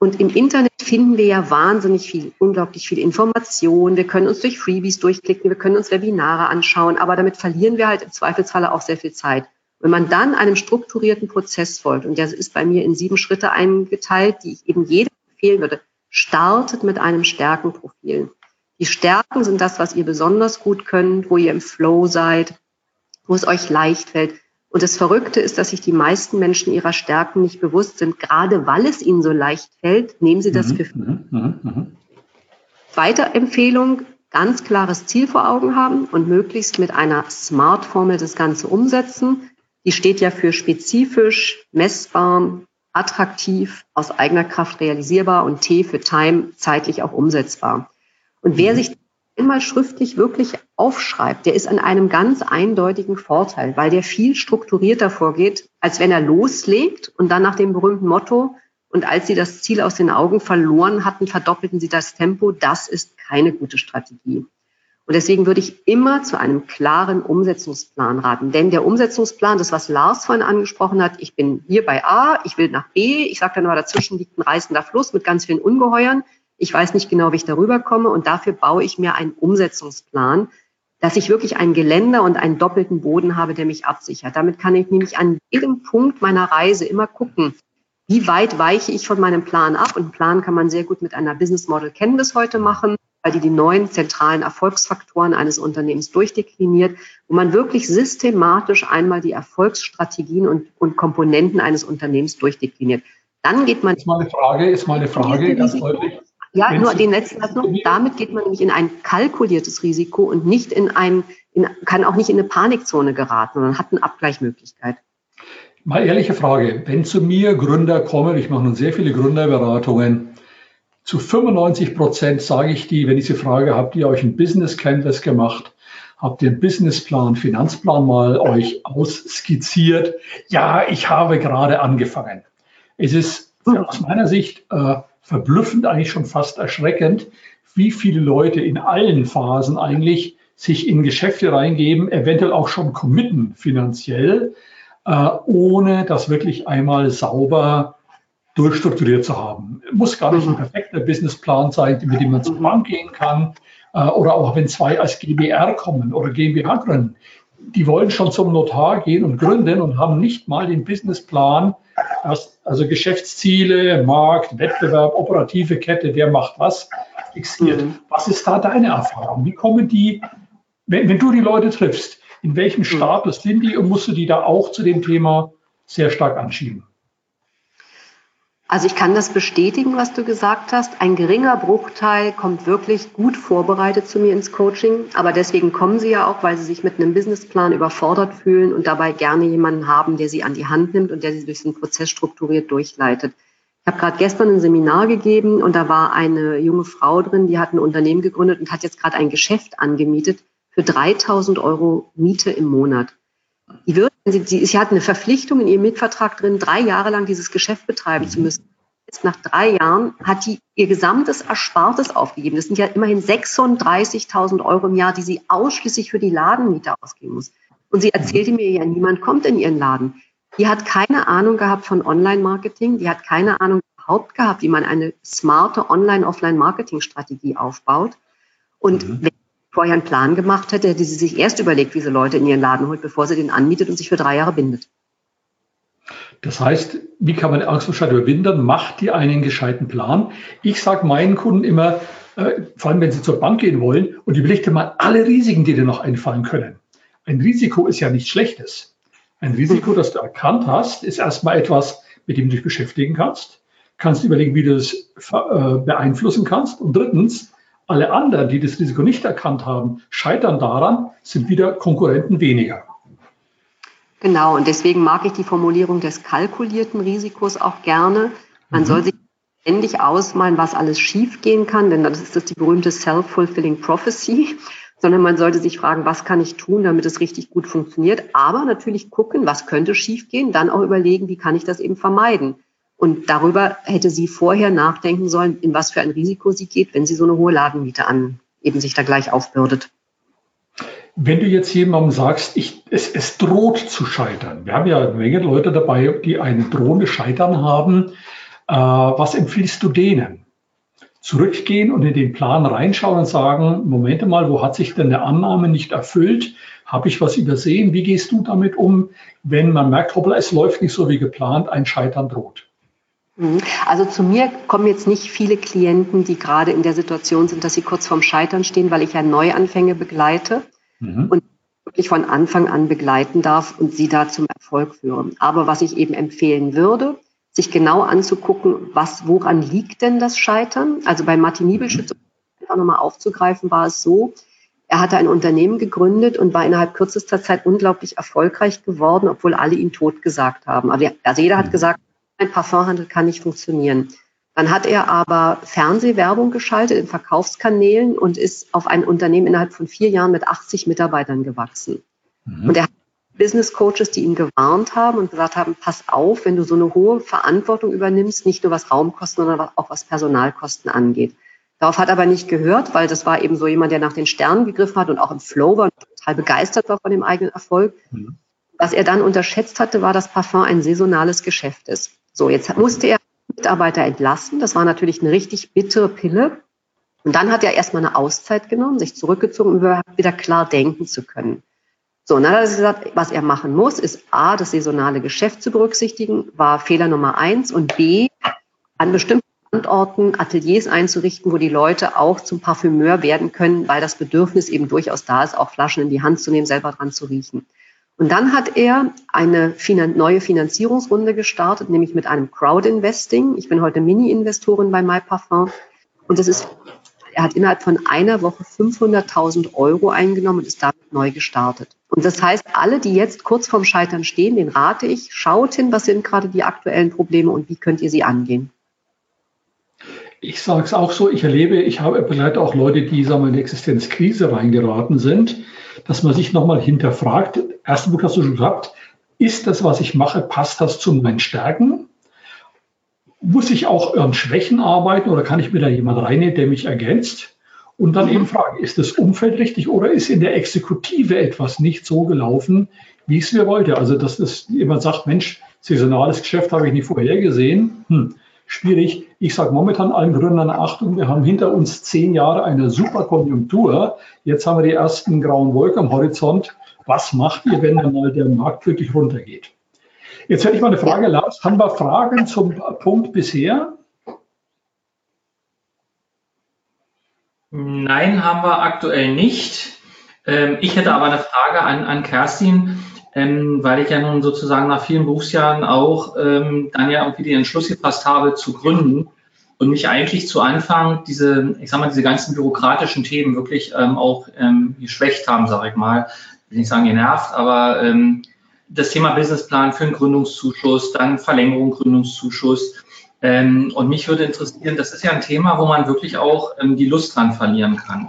Und im Internet finden wir ja wahnsinnig viel, unglaublich viel Information. Wir können uns durch Freebies durchklicken, wir können uns Webinare anschauen, aber damit verlieren wir halt im Zweifelsfalle auch sehr viel Zeit. Wenn man dann einem strukturierten Prozess folgt, und der ist bei mir in sieben Schritte eingeteilt, die ich eben jedem empfehlen würde, startet mit einem Stärkenprofil. Die Stärken sind das, was ihr besonders gut könnt, wo ihr im Flow seid, wo es euch leicht fällt. Und das Verrückte ist, dass sich die meisten Menschen ihrer Stärken nicht bewusst sind. Gerade weil es ihnen so leicht fällt, nehmen sie das mhm, für. Mhm, mhm, mhm. Zweite Empfehlung, ganz klares Ziel vor Augen haben und möglichst mit einer Smart-Formel das Ganze umsetzen. Die steht ja für spezifisch, messbar, attraktiv, aus eigener Kraft realisierbar und T für Time, zeitlich auch umsetzbar. Und wer mhm. sich einmal schriftlich wirklich aufschreibt, der ist an einem ganz eindeutigen Vorteil, weil der viel strukturierter vorgeht, als wenn er loslegt und dann nach dem berühmten Motto, und als sie das Ziel aus den Augen verloren hatten, verdoppelten sie das Tempo. Das ist keine gute Strategie. Und deswegen würde ich immer zu einem klaren Umsetzungsplan raten. Denn der Umsetzungsplan, das, was Lars vorhin angesprochen hat, ich bin hier bei A, ich will nach B, ich sage dann aber, dazwischen liegt ein reißender Fluss mit ganz vielen Ungeheuern. Ich weiß nicht genau, wie ich darüber komme und dafür baue ich mir einen Umsetzungsplan, dass ich wirklich ein Geländer und einen doppelten Boden habe, der mich absichert. Damit kann ich nämlich an jedem Punkt meiner Reise immer gucken, wie weit weiche ich von meinem Plan ab. Und einen Plan kann man sehr gut mit einer Business Model Canvas heute machen, weil die die neuen zentralen Erfolgsfaktoren eines Unternehmens durchdekliniert, wo man wirklich systematisch einmal die Erfolgsstrategien und, und Komponenten eines Unternehmens durchdekliniert. Dann geht man. Ist mal eine Frage, ist mal eine Frage, ganz deutlich. Ja, nur den letzten Satz noch. Damit geht man nämlich in ein kalkuliertes Risiko und nicht in ein, in, kann auch nicht in eine Panikzone geraten, sondern hat eine Abgleichmöglichkeit. Mal ehrliche Frage. Wenn zu mir Gründer kommen, ich mache nun sehr viele Gründerberatungen, zu 95 Prozent sage ich die, wenn ich sie frage, habt ihr euch ein Business Canvas gemacht? Habt ihr einen Businessplan, Finanzplan mal euch ausskizziert? Ja, ich habe gerade angefangen. Es ist aus meiner Sicht äh, verblüffend, eigentlich schon fast erschreckend, wie viele Leute in allen Phasen eigentlich sich in Geschäfte reingeben, eventuell auch schon committen finanziell, äh, ohne das wirklich einmal sauber durchstrukturiert zu haben. Muss gar nicht ein mhm. perfekter Businessplan sein, mit dem man zur Bank gehen kann, äh, oder auch wenn zwei als GBR kommen oder GmbH gründen. Die wollen schon zum Notar gehen und gründen und haben nicht mal den Businessplan also Geschäftsziele, Markt, Wettbewerb, operative Kette, wer macht was, fixiert. Mhm. Was ist da deine Erfahrung? Wie kommen die, wenn, wenn du die Leute triffst, in welchem mhm. Status sind die und musst du die da auch zu dem Thema sehr stark anschieben? Also ich kann das bestätigen, was du gesagt hast. Ein geringer Bruchteil kommt wirklich gut vorbereitet zu mir ins Coaching. Aber deswegen kommen sie ja auch, weil sie sich mit einem Businessplan überfordert fühlen und dabei gerne jemanden haben, der sie an die Hand nimmt und der sie durch den Prozess strukturiert durchleitet. Ich habe gerade gestern ein Seminar gegeben und da war eine junge Frau drin, die hat ein Unternehmen gegründet und hat jetzt gerade ein Geschäft angemietet für 3000 Euro Miete im Monat. Die, wird, sie, sie, sie hat eine Verpflichtung in ihrem Mietvertrag drin, drei Jahre lang dieses Geschäft betreiben zu müssen. Jetzt nach drei Jahren hat die ihr gesamtes Erspartes aufgegeben. Das sind ja immerhin 36.000 Euro im Jahr, die sie ausschließlich für die Ladenmiete ausgeben muss. Und sie erzählte mir ja, niemand kommt in ihren Laden. Die hat keine Ahnung gehabt von Online-Marketing. Die hat keine Ahnung überhaupt gehabt, wie man eine smarte Online-Offline-Marketing-Strategie aufbaut. Und mhm. Vorher einen Plan gemacht hätte, hätte sie sich erst überlegt, wie sie Leute in ihren Laden holt, bevor sie den anmietet und sich für drei Jahre bindet. Das heißt, wie kann man Angst vor Scheitern überwinden? Macht dir einen gescheiten Plan. Ich sage meinen Kunden immer, äh, vor allem wenn sie zur Bank gehen wollen, und überleg dir mal alle Risiken, die dir noch einfallen können. Ein Risiko ist ja nichts Schlechtes. Ein Risiko, das du erkannt hast, ist erstmal etwas, mit dem du dich beschäftigen kannst. Kannst überlegen, wie du es äh, beeinflussen kannst. Und drittens, alle anderen, die das Risiko nicht erkannt haben, scheitern daran, sind wieder Konkurrenten weniger. Genau, und deswegen mag ich die Formulierung des kalkulierten Risikos auch gerne. Man mhm. soll sich ständig ausmalen, was alles schiefgehen kann, denn das ist das die berühmte Self-Fulfilling Prophecy, *laughs* sondern man sollte sich fragen, was kann ich tun, damit es richtig gut funktioniert, aber natürlich gucken, was könnte schiefgehen, dann auch überlegen, wie kann ich das eben vermeiden. Und darüber hätte sie vorher nachdenken sollen, in was für ein Risiko sie geht, wenn sie so eine hohe Ladenmiete an eben sich da gleich aufbürdet. Wenn du jetzt jemandem sagst, ich, es, es droht zu scheitern, wir haben ja eine Menge Leute dabei, die ein drohendes Scheitern haben, äh, was empfiehlst du denen? Zurückgehen und in den Plan reinschauen und sagen, Momente mal, wo hat sich denn der Annahme nicht erfüllt? Habe ich was übersehen? Wie gehst du damit um, wenn man merkt, hoppla, es läuft nicht so wie geplant, ein Scheitern droht? Mhm. Also zu mir kommen jetzt nicht viele Klienten, die gerade in der Situation sind, dass sie kurz vorm Scheitern stehen, weil ich ja Neuanfänge begleite mhm. und wirklich von Anfang an begleiten darf und sie da zum Erfolg führen. Aber was ich eben empfehlen würde, sich genau anzugucken, was, woran liegt denn das Scheitern? Also bei Martin Niebelschütz, mhm. einfach nochmal aufzugreifen, war es so, er hatte ein Unternehmen gegründet und war innerhalb kürzester Zeit unglaublich erfolgreich geworden, obwohl alle ihn tot gesagt haben. Also, also jeder hat mhm. gesagt, ein Parfumhandel kann nicht funktionieren. Dann hat er aber Fernsehwerbung geschaltet in Verkaufskanälen und ist auf ein Unternehmen innerhalb von vier Jahren mit 80 Mitarbeitern gewachsen. Mhm. Und er hat Business Coaches, die ihn gewarnt haben und gesagt haben, pass auf, wenn du so eine hohe Verantwortung übernimmst, nicht nur was Raumkosten, sondern auch was Personalkosten angeht. Darauf hat er aber nicht gehört, weil das war eben so jemand, der nach den Sternen gegriffen hat und auch im Flow war und total begeistert war von dem eigenen Erfolg. Mhm. Was er dann unterschätzt hatte, war, dass Parfum ein saisonales Geschäft ist. So, jetzt musste er Mitarbeiter entlassen. Das war natürlich eine richtig bittere Pille. Und dann hat er erstmal eine Auszeit genommen, sich zurückgezogen, um wieder klar denken zu können. So, und dann hat er gesagt, was er machen muss, ist A, das saisonale Geschäft zu berücksichtigen, war Fehler Nummer eins, und B, an bestimmten Standorten Ateliers einzurichten, wo die Leute auch zum Parfümeur werden können, weil das Bedürfnis eben durchaus da ist, auch Flaschen in die Hand zu nehmen, selber dran zu riechen. Und dann hat er eine neue Finanzierungsrunde gestartet, nämlich mit einem Crowd-Investing. Ich bin heute Mini-Investorin bei MyParfum. Und das ist, er hat innerhalb von einer Woche 500.000 Euro eingenommen und ist damit neu gestartet. Und das heißt, alle, die jetzt kurz vorm Scheitern stehen, den rate ich, schaut hin, was sind gerade die aktuellen Probleme und wie könnt ihr sie angehen. Ich sage es auch so, ich erlebe, ich habe begleite auch Leute, die sagen wir, in eine Existenzkrise reingeraten sind, dass man sich nochmal hinterfragt, ersten Buch hast du schon gesagt, ist das, was ich mache, passt das zu meinen Stärken? Muss ich auch an Schwächen arbeiten oder kann ich mir da jemand reinnehmen, der mich ergänzt? Und dann eben fragen, ist das Umfeld richtig oder ist in der Exekutive etwas nicht so gelaufen, wie ich es mir wollte? Also, dass das jemand sagt, Mensch, saisonales Geschäft habe ich nicht vorhergesehen. Hm, schwierig. Ich sage momentan allen Gründern Achtung, wir haben hinter uns zehn Jahre eine super Konjunktur. Jetzt haben wir die ersten grauen Wolken am Horizont. Was macht ihr, wenn dann mal der Markt wirklich runtergeht? Jetzt hätte ich mal eine Frage, Lars. Haben wir Fragen zum Punkt bisher? Nein, haben wir aktuell nicht. Ähm, ich hätte aber eine Frage an, an Kerstin ähm, weil ich ja nun sozusagen nach vielen Berufsjahren auch ähm, dann ja irgendwie den Entschluss gefasst habe zu gründen und mich eigentlich zu Anfang diese, ich sag mal, diese ganzen bürokratischen Themen wirklich ähm, auch ähm, geschwächt haben, sage ich mal. Ich will nicht sagen genervt, aber ähm, das Thema Businessplan für einen Gründungszuschuss, dann Verlängerung Gründungszuschuss. Ähm, und mich würde interessieren, das ist ja ein Thema, wo man wirklich auch ähm, die Lust dran verlieren kann.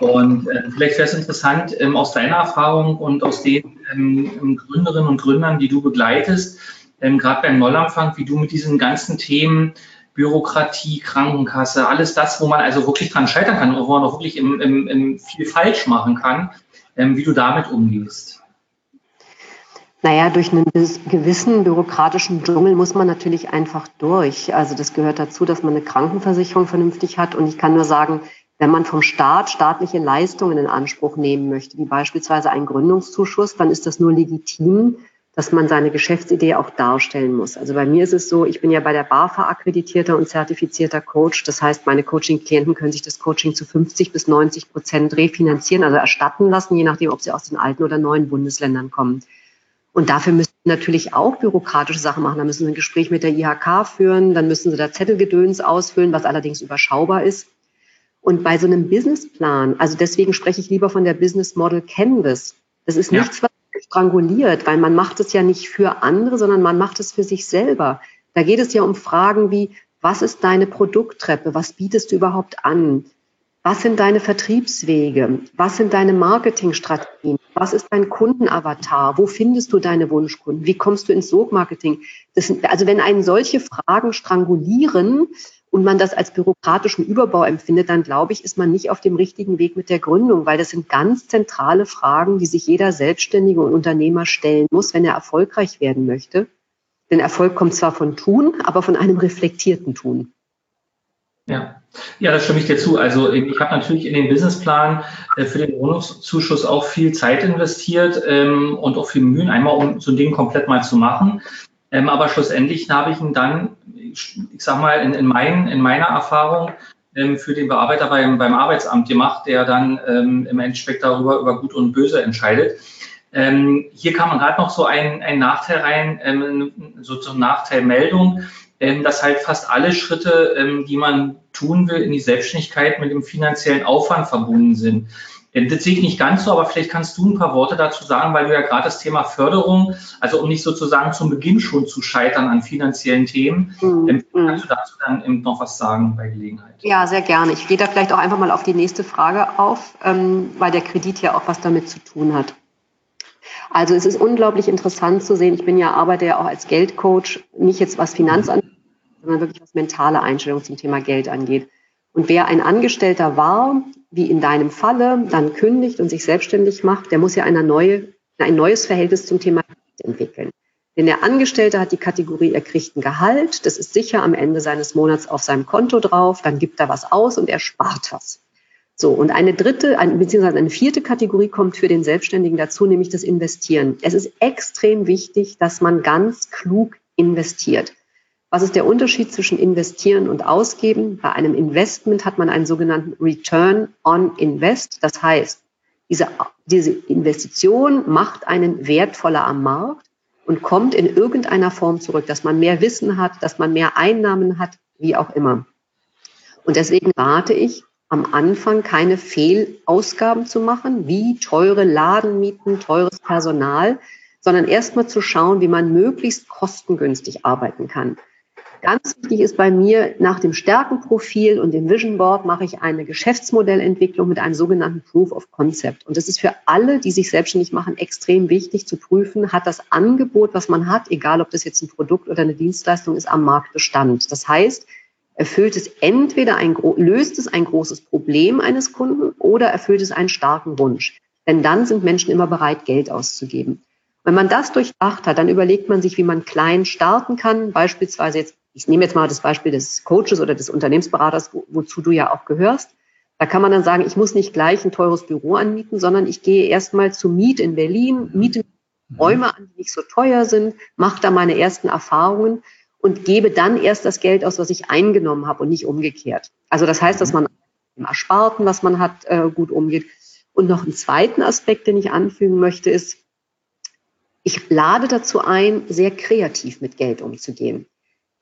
Und äh, vielleicht wäre es interessant, ähm, aus deiner Erfahrung und aus den ähm, Gründerinnen und Gründern, die du begleitest, ähm, gerade beim Neuanfang, wie du mit diesen ganzen Themen Bürokratie, Krankenkasse, alles das, wo man also wirklich dran scheitern kann, wo man auch wirklich im, im, im viel falsch machen kann, ähm, wie du damit umgehst. Naja, durch einen gewissen bürokratischen Dschungel muss man natürlich einfach durch. Also das gehört dazu, dass man eine Krankenversicherung vernünftig hat. Und ich kann nur sagen, wenn man vom Staat staatliche Leistungen in Anspruch nehmen möchte, wie beispielsweise einen Gründungszuschuss, dann ist das nur legitim, dass man seine Geschäftsidee auch darstellen muss. Also bei mir ist es so, ich bin ja bei der BAFA akkreditierter und zertifizierter Coach. Das heißt, meine Coaching-Klienten können sich das Coaching zu 50 bis 90 Prozent refinanzieren, also erstatten lassen, je nachdem, ob sie aus den alten oder neuen Bundesländern kommen. Und dafür müssen sie natürlich auch bürokratische Sachen machen. Da müssen sie ein Gespräch mit der IHK führen, dann müssen sie da Zettelgedöns ausfüllen, was allerdings überschaubar ist. Und bei so einem Businessplan, also deswegen spreche ich lieber von der Business Model Canvas. Das ist ja. nichts, was stranguliert, weil man macht es ja nicht für andere, sondern man macht es für sich selber. Da geht es ja um Fragen wie, was ist deine Produkttreppe? Was bietest du überhaupt an? Was sind deine Vertriebswege? Was sind deine Marketingstrategien? Was ist dein Kundenavatar? Wo findest du deine Wunschkunden? Wie kommst du ins Sogmarketing? also wenn einen solche Fragen strangulieren, und man das als bürokratischen Überbau empfindet, dann glaube ich, ist man nicht auf dem richtigen Weg mit der Gründung, weil das sind ganz zentrale Fragen, die sich jeder Selbstständige und Unternehmer stellen muss, wenn er erfolgreich werden möchte. Denn Erfolg kommt zwar von Tun, aber von einem reflektierten Tun. Ja. Ja, das stimme ich dir zu. Also ich habe natürlich in den Businessplan äh, für den Wohnungszuschuss auch viel Zeit investiert ähm, und auch viel Mühen, einmal um so ein Ding komplett mal zu machen. Ähm, aber schlussendlich habe ich ihn dann, ich, sag mal, in, in, mein, in meiner Erfahrung ähm, für den Bearbeiter beim, beim Arbeitsamt gemacht, der dann ähm, im Endeffekt darüber über Gut und Böse entscheidet. Ähm, hier kam man gerade noch so ein, ein Nachteil rein, ähm, so zur Nachteilmeldung, ähm, dass halt fast alle Schritte, ähm, die man tun will in die Selbstständigkeit mit dem finanziellen Aufwand verbunden sind. Das sehe ich nicht ganz so, aber vielleicht kannst du ein paar Worte dazu sagen, weil du ja gerade das Thema Förderung, also um nicht sozusagen zum Beginn schon zu scheitern an finanziellen Themen, mhm. kannst du dazu dann eben noch was sagen bei Gelegenheit? Ja, sehr gerne. Ich gehe da vielleicht auch einfach mal auf die nächste Frage auf, ähm, weil der Kredit ja auch was damit zu tun hat. Also es ist unglaublich interessant zu sehen. Ich bin ja arbeite ja auch als Geldcoach, nicht jetzt was Finanz angeht, sondern wirklich was mentale Einstellung zum Thema Geld angeht. Und wer ein Angestellter war, wie in deinem Falle, dann kündigt und sich selbstständig macht, der muss ja eine neue, ein neues Verhältnis zum Thema entwickeln. Denn der Angestellte hat die Kategorie, er kriegt ein Gehalt, das ist sicher am Ende seines Monats auf seinem Konto drauf, dann gibt er was aus und er spart was. So, und eine dritte, ein, beziehungsweise eine vierte Kategorie kommt für den Selbstständigen dazu, nämlich das Investieren. Es ist extrem wichtig, dass man ganz klug investiert. Was ist der Unterschied zwischen investieren und ausgeben? Bei einem Investment hat man einen sogenannten Return on Invest. Das heißt, diese, diese Investition macht einen wertvoller am Markt und kommt in irgendeiner Form zurück, dass man mehr Wissen hat, dass man mehr Einnahmen hat, wie auch immer. Und deswegen rate ich, am Anfang keine Fehlausgaben zu machen, wie teure Ladenmieten, teures Personal, sondern erstmal zu schauen, wie man möglichst kostengünstig arbeiten kann. Ganz wichtig ist bei mir, nach dem Stärkenprofil und dem Vision Board mache ich eine Geschäftsmodellentwicklung mit einem sogenannten Proof of Concept. Und das ist für alle, die sich selbstständig machen, extrem wichtig zu prüfen, hat das Angebot, was man hat, egal ob das jetzt ein Produkt oder eine Dienstleistung ist, am Markt Bestand. Das heißt, erfüllt es entweder ein, löst es ein großes Problem eines Kunden oder erfüllt es einen starken Wunsch. Denn dann sind Menschen immer bereit, Geld auszugeben. Wenn man das durchdacht hat, dann überlegt man sich, wie man klein starten kann, beispielsweise jetzt ich nehme jetzt mal das Beispiel des Coaches oder des Unternehmensberaters, wo, wozu du ja auch gehörst. Da kann man dann sagen, ich muss nicht gleich ein teures Büro anmieten, sondern ich gehe erstmal zu Miet in Berlin, miete mhm. Räume an, die nicht so teuer sind, mache da meine ersten Erfahrungen und gebe dann erst das Geld aus, was ich eingenommen habe und nicht umgekehrt. Also das heißt, dass mhm. man im Ersparten, was man hat, äh, gut umgeht. Und noch einen zweiten Aspekt, den ich anfügen möchte, ist, ich lade dazu ein, sehr kreativ mit Geld umzugehen.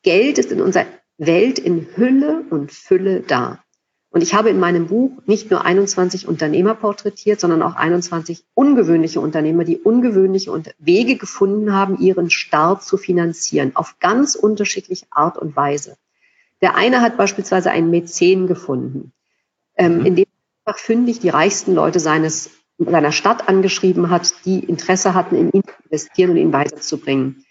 Geld ist in unserer Welt in Hülle und Fülle da. Und ich habe in meinem Buch nicht nur 21 Unternehmer porträtiert, sondern auch 21 ungewöhnliche Unternehmer, die ungewöhnliche Wege gefunden haben, ihren Start zu finanzieren, auf ganz unterschiedliche Art und Weise. Der eine hat beispielsweise einen Mäzen gefunden, ähm, mhm. in dem einfach fündig die reichsten Leute seines seiner Stadt angeschrieben hat, die Interesse hatten, in ihn zu investieren und ihn weiterzubringen.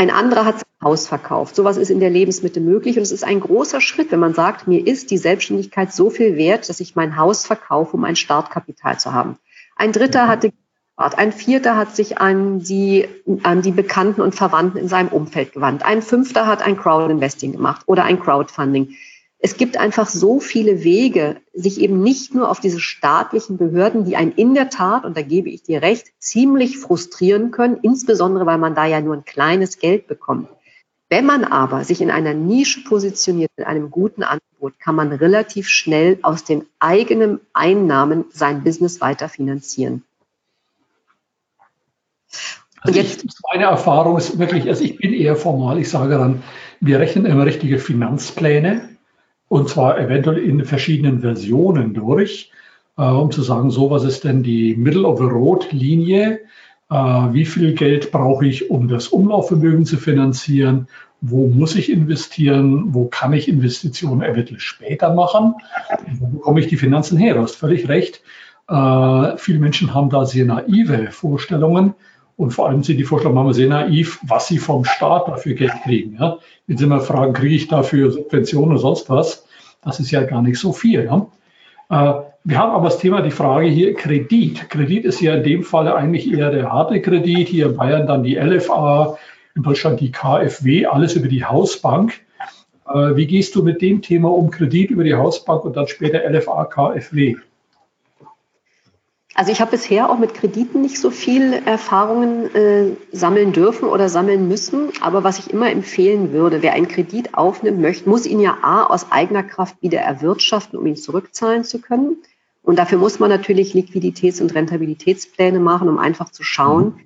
Ein anderer hat sein Haus verkauft. Sowas ist in der Lebensmitte möglich und es ist ein großer Schritt, wenn man sagt, mir ist die Selbstständigkeit so viel wert, dass ich mein Haus verkaufe, um ein Startkapital zu haben. Ein Dritter hatte ein Vierter hat sich an die, an die Bekannten und Verwandten in seinem Umfeld gewandt. Ein Fünfter hat ein Crowdinvesting gemacht oder ein Crowdfunding. Es gibt einfach so viele Wege, sich eben nicht nur auf diese staatlichen Behörden, die einen in der Tat, und da gebe ich dir recht, ziemlich frustrieren können, insbesondere weil man da ja nur ein kleines Geld bekommt. Wenn man aber sich in einer Nische positioniert mit einem guten Angebot, kann man relativ schnell aus den eigenen Einnahmen sein Business weiter finanzieren. Also jetzt, ich, meine Erfahrung ist wirklich, also ich bin eher formal, ich sage dann, wir rechnen immer richtige Finanzpläne und zwar eventuell in verschiedenen Versionen durch, äh, um zu sagen, so was ist denn die Middle of the Road Linie, äh, wie viel Geld brauche ich, um das Umlaufvermögen zu finanzieren, wo muss ich investieren, wo kann ich Investitionen eventuell später machen, wo bekomme ich die Finanzen her, du hast völlig recht. Äh, viele Menschen haben da sehr naive Vorstellungen und vor allem sind die Vorstellungen sehr naiv, was sie vom Staat dafür Geld kriegen. Ja? Wenn sie mal fragen, kriege ich dafür Subventionen oder sonst was, das ist ja gar nicht so viel. Ja? Äh, wir haben aber das Thema, die Frage hier Kredit. Kredit ist ja in dem Fall eigentlich eher der harte Kredit. Hier in Bayern dann die LFA, in Deutschland die KfW, alles über die Hausbank. Äh, wie gehst du mit dem Thema um Kredit über die Hausbank und dann später LFA, KfW? Also ich habe bisher auch mit Krediten nicht so viel Erfahrungen äh, sammeln dürfen oder sammeln müssen. Aber was ich immer empfehlen würde, wer einen Kredit aufnimmt, möchte, muss ihn ja A aus eigener Kraft wieder erwirtschaften, um ihn zurückzahlen zu können. Und dafür muss man natürlich Liquiditäts- und Rentabilitätspläne machen, um einfach zu schauen,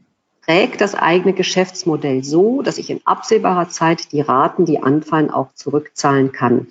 trägt das eigene Geschäftsmodell so, dass ich in absehbarer Zeit die Raten, die anfallen, auch zurückzahlen kann.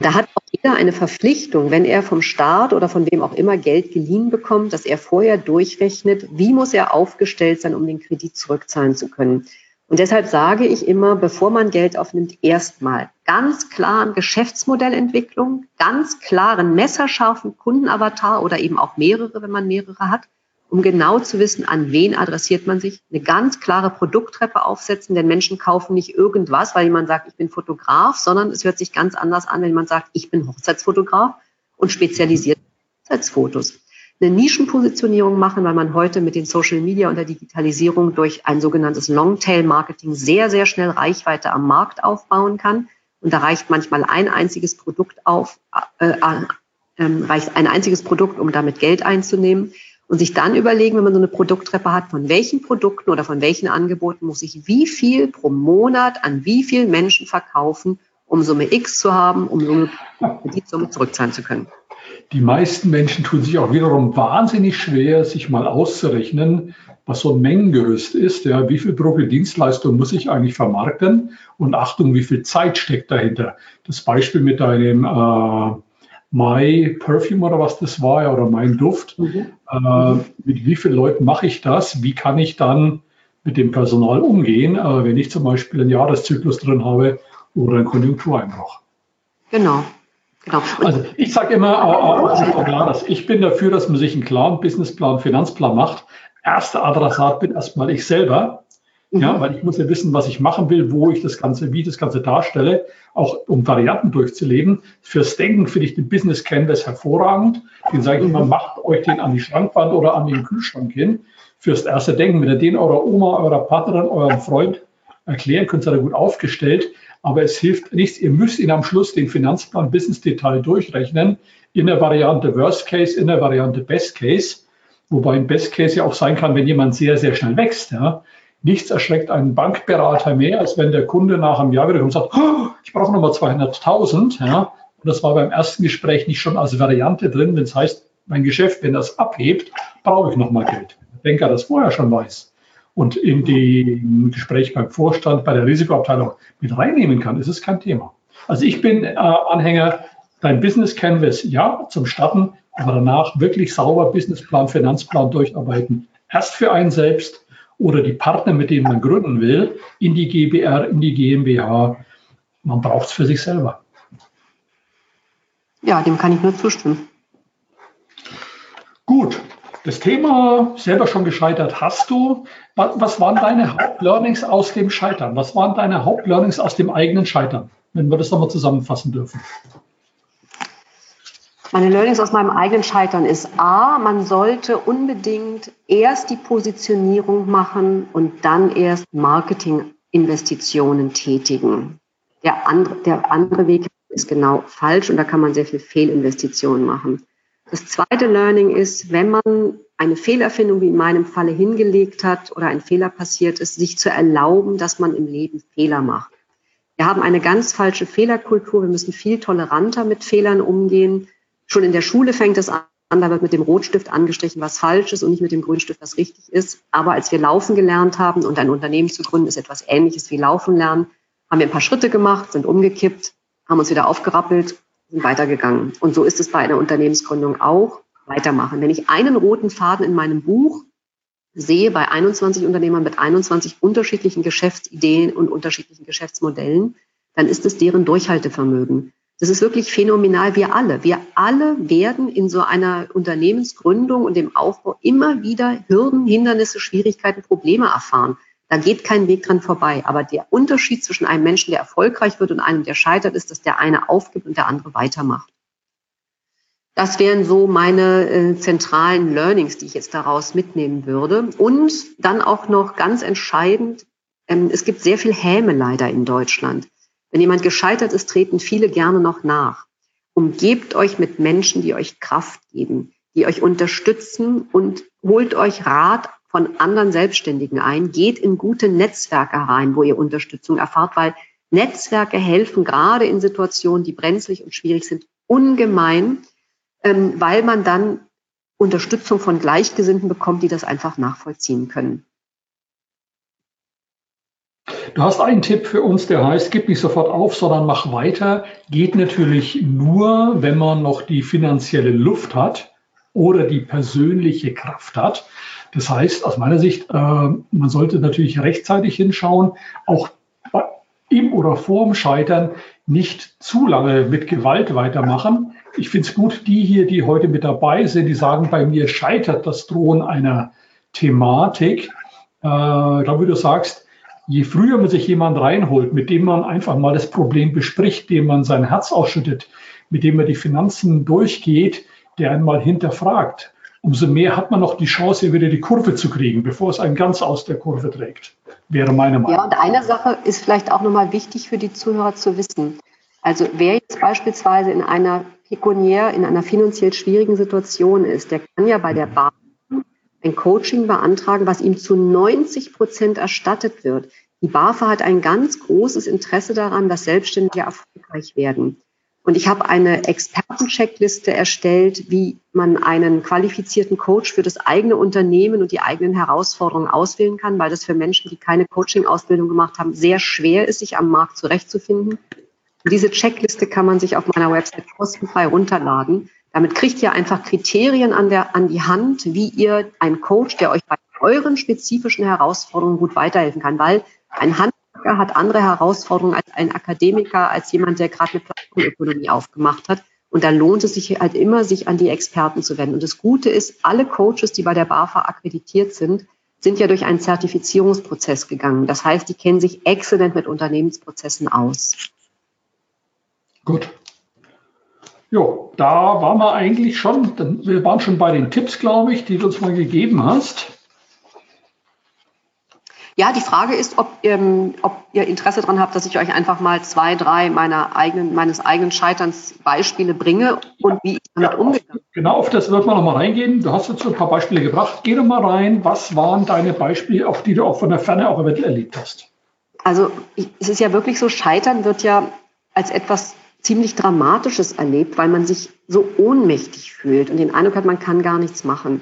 Da hat jeder eine Verpflichtung, wenn er vom Staat oder von wem auch immer Geld geliehen bekommt, dass er vorher durchrechnet, wie muss er aufgestellt sein, um den Kredit zurückzahlen zu können. Und deshalb sage ich immer, bevor man Geld aufnimmt, erstmal ganz klaren Geschäftsmodellentwicklung, ganz klaren messerscharfen Kundenavatar oder eben auch mehrere, wenn man mehrere hat um genau zu wissen, an wen adressiert man sich, eine ganz klare Produkttreppe aufsetzen, denn Menschen kaufen nicht irgendwas, weil jemand sagt, ich bin Fotograf, sondern es hört sich ganz anders an, wenn man sagt, ich bin Hochzeitsfotograf und spezialisiert Hochzeitsfotos. Eine Nischenpositionierung machen, weil man heute mit den Social Media und der Digitalisierung durch ein sogenanntes Longtail-Marketing sehr, sehr schnell Reichweite am Markt aufbauen kann. Und da reicht manchmal ein einziges Produkt auf, äh, äh, reicht ein einziges Produkt, um damit Geld einzunehmen und sich dann überlegen, wenn man so eine Produkttreppe hat, von welchen Produkten oder von welchen Angeboten muss ich wie viel pro Monat an wie vielen Menschen verkaufen, um Summe X zu haben, um Summe, die Summe zurückzahlen zu können. Die meisten Menschen tun sich auch wiederum wahnsinnig schwer, sich mal auszurechnen, was so ein Mengengerüst ist. Ja, wie viel Dienstleistung muss ich eigentlich vermarkten? Und Achtung, wie viel Zeit steckt dahinter? Das Beispiel mit deinem äh, My Perfume oder was das war, ja, oder mein Duft. Mhm. Äh, mit wie vielen Leuten mache ich das? Wie kann ich dann mit dem Personal umgehen, äh, wenn ich zum Beispiel einen Jahreszyklus drin habe oder einen Konjunktureinbruch? Genau. Genau. also ich sage immer, äh, klar, dass ich bin dafür, dass man sich einen klaren Businessplan, Finanzplan macht. Erster Adressat bin erstmal ich selber. Ja, mhm. weil ich muss ja wissen, was ich machen will, wo ich das Ganze, wie ich das Ganze darstelle, auch um Varianten durchzuleben. Fürs Denken finde ich den Business Canvas hervorragend. Den sage ich immer, mhm. macht euch den an die Schrankwand oder an den Kühlschrank hin. Fürs erste Denken, wenn ihr den eurer Oma, eurer Partnerin, eurem Freund erklären könnt, seid ihr gut aufgestellt. Aber es hilft nichts. Ihr müsst ihn am Schluss den Finanzplan Business Detail durchrechnen. In der Variante Worst Case, in der Variante Best Case. Wobei ein Best Case ja auch sein kann, wenn jemand sehr, sehr schnell wächst. Ja. Nichts erschreckt einen Bankberater mehr, als wenn der Kunde nach einem Jahr wieder kommt und sagt, oh, ich brauche nochmal 200.000. Ja. Und das war beim ersten Gespräch nicht schon als Variante drin. Wenn es heißt, mein Geschäft, wenn das abhebt, brauche ich nochmal Geld. Der Banker das vorher schon weiß und in dem Gespräch beim Vorstand, bei der Risikoabteilung mit reinnehmen kann, ist es kein Thema. Also ich bin äh, Anhänger, dein Business Canvas, ja, zum Starten, aber danach wirklich sauber Businessplan, Finanzplan durcharbeiten. Erst für einen selbst, oder die Partner, mit denen man gründen will, in die GBR, in die GmbH. Man braucht es für sich selber. Ja, dem kann ich nur zustimmen. Gut. das Thema selber schon gescheitert hast du. Was waren deine Hauptlearnings aus dem Scheitern? Was waren deine Hauptlearnings aus dem eigenen Scheitern? Wenn wir das nochmal zusammenfassen dürfen. Meine Learnings aus meinem eigenen Scheitern ist A, man sollte unbedingt erst die Positionierung machen und dann erst Marketinginvestitionen tätigen. Der andere, der andere Weg ist genau falsch und da kann man sehr viel Fehlinvestitionen machen. Das zweite Learning ist, wenn man eine Fehlerfindung wie in meinem Falle hingelegt hat oder ein Fehler passiert ist, sich zu erlauben, dass man im Leben Fehler macht. Wir haben eine ganz falsche Fehlerkultur. Wir müssen viel toleranter mit Fehlern umgehen. Schon in der Schule fängt es an, da wird mit dem Rotstift angestrichen, was falsch ist und nicht mit dem Grünstift, was richtig ist. Aber als wir laufen gelernt haben und ein Unternehmen zu gründen, ist etwas Ähnliches wie Laufen lernen, haben wir ein paar Schritte gemacht, sind umgekippt, haben uns wieder aufgerappelt, sind weitergegangen. Und so ist es bei einer Unternehmensgründung auch. Weitermachen. Wenn ich einen roten Faden in meinem Buch sehe bei 21 Unternehmern mit 21 unterschiedlichen Geschäftsideen und unterschiedlichen Geschäftsmodellen, dann ist es deren Durchhaltevermögen. Das ist wirklich phänomenal. Wir alle, wir alle werden in so einer Unternehmensgründung und dem Aufbau immer wieder Hürden, Hindernisse, Schwierigkeiten, Probleme erfahren. Da geht kein Weg dran vorbei. Aber der Unterschied zwischen einem Menschen, der erfolgreich wird und einem, der scheitert, ist, dass der eine aufgibt und der andere weitermacht. Das wären so meine äh, zentralen Learnings, die ich jetzt daraus mitnehmen würde. Und dann auch noch ganz entscheidend, ähm, es gibt sehr viel Häme leider in Deutschland. Wenn jemand gescheitert ist, treten viele gerne noch nach. Umgebt euch mit Menschen, die euch Kraft geben, die euch unterstützen und holt euch Rat von anderen Selbstständigen ein. Geht in gute Netzwerke rein, wo ihr Unterstützung erfahrt, weil Netzwerke helfen gerade in Situationen, die brenzlig und schwierig sind, ungemein, ähm, weil man dann Unterstützung von Gleichgesinnten bekommt, die das einfach nachvollziehen können. Du hast einen Tipp für uns, der heißt, gib nicht sofort auf, sondern mach weiter. Geht natürlich nur, wenn man noch die finanzielle Luft hat oder die persönliche Kraft hat. Das heißt, aus meiner Sicht, äh, man sollte natürlich rechtzeitig hinschauen, auch im oder vor dem Scheitern nicht zu lange mit Gewalt weitermachen. Ich finde es gut, die hier, die heute mit dabei sind, die sagen, bei mir scheitert das Drohen einer Thematik. Äh, da, wie du sagst, je früher man sich jemand reinholt, mit dem man einfach mal das Problem bespricht, dem man sein Herz ausschüttet, mit dem man die Finanzen durchgeht, der einmal hinterfragt, umso mehr hat man noch die Chance, wieder die Kurve zu kriegen, bevor es einen ganz aus der Kurve trägt. Wäre meine Meinung. Ja, und eine Sache ist vielleicht auch nochmal wichtig für die Zuhörer zu wissen. Also wer jetzt beispielsweise in einer pekuniär, in einer finanziell schwierigen Situation ist, der kann ja bei der Bahn ein Coaching beantragen, was ihm zu 90 Prozent erstattet wird. Die BAFA hat ein ganz großes Interesse daran, dass Selbstständige erfolgreich werden. Und ich habe eine Expertencheckliste erstellt, wie man einen qualifizierten Coach für das eigene Unternehmen und die eigenen Herausforderungen auswählen kann, weil das für Menschen, die keine Coaching-Ausbildung gemacht haben, sehr schwer ist, sich am Markt zurechtzufinden. Und diese Checkliste kann man sich auf meiner Website kostenfrei runterladen. Damit kriegt ihr einfach Kriterien an, der, an die Hand, wie ihr einen Coach, der euch bei euren spezifischen Herausforderungen gut weiterhelfen kann, weil ein Handwerker hat andere Herausforderungen als ein Akademiker, als jemand, der gerade eine Plattformökonomie aufgemacht hat. Und da lohnt es sich halt immer, sich an die Experten zu wenden. Und das Gute ist, alle Coaches, die bei der BAFA akkreditiert sind, sind ja durch einen Zertifizierungsprozess gegangen. Das heißt, die kennen sich exzellent mit Unternehmensprozessen aus. Gut. Jo, da waren wir eigentlich schon, wir waren schon bei den Tipps, glaube ich, die du uns mal gegeben hast. Ja, die Frage ist, ob, ähm, ob ihr Interesse daran habt, dass ich euch einfach mal zwei, drei meiner eigenen, meines eigenen Scheiterns Beispiele bringe und wie ich damit ja, umgegangen bin. Genau, auf das wird man nochmal reingehen. Du hast jetzt so ein paar Beispiele gebracht. Geh doch mal rein. Was waren deine Beispiele, auf die du auch von der Ferne auch eventuell erlebt hast? Also ich, es ist ja wirklich so, Scheitern wird ja als etwas ziemlich Dramatisches erlebt, weil man sich so ohnmächtig fühlt und den Eindruck hat, man kann gar nichts machen.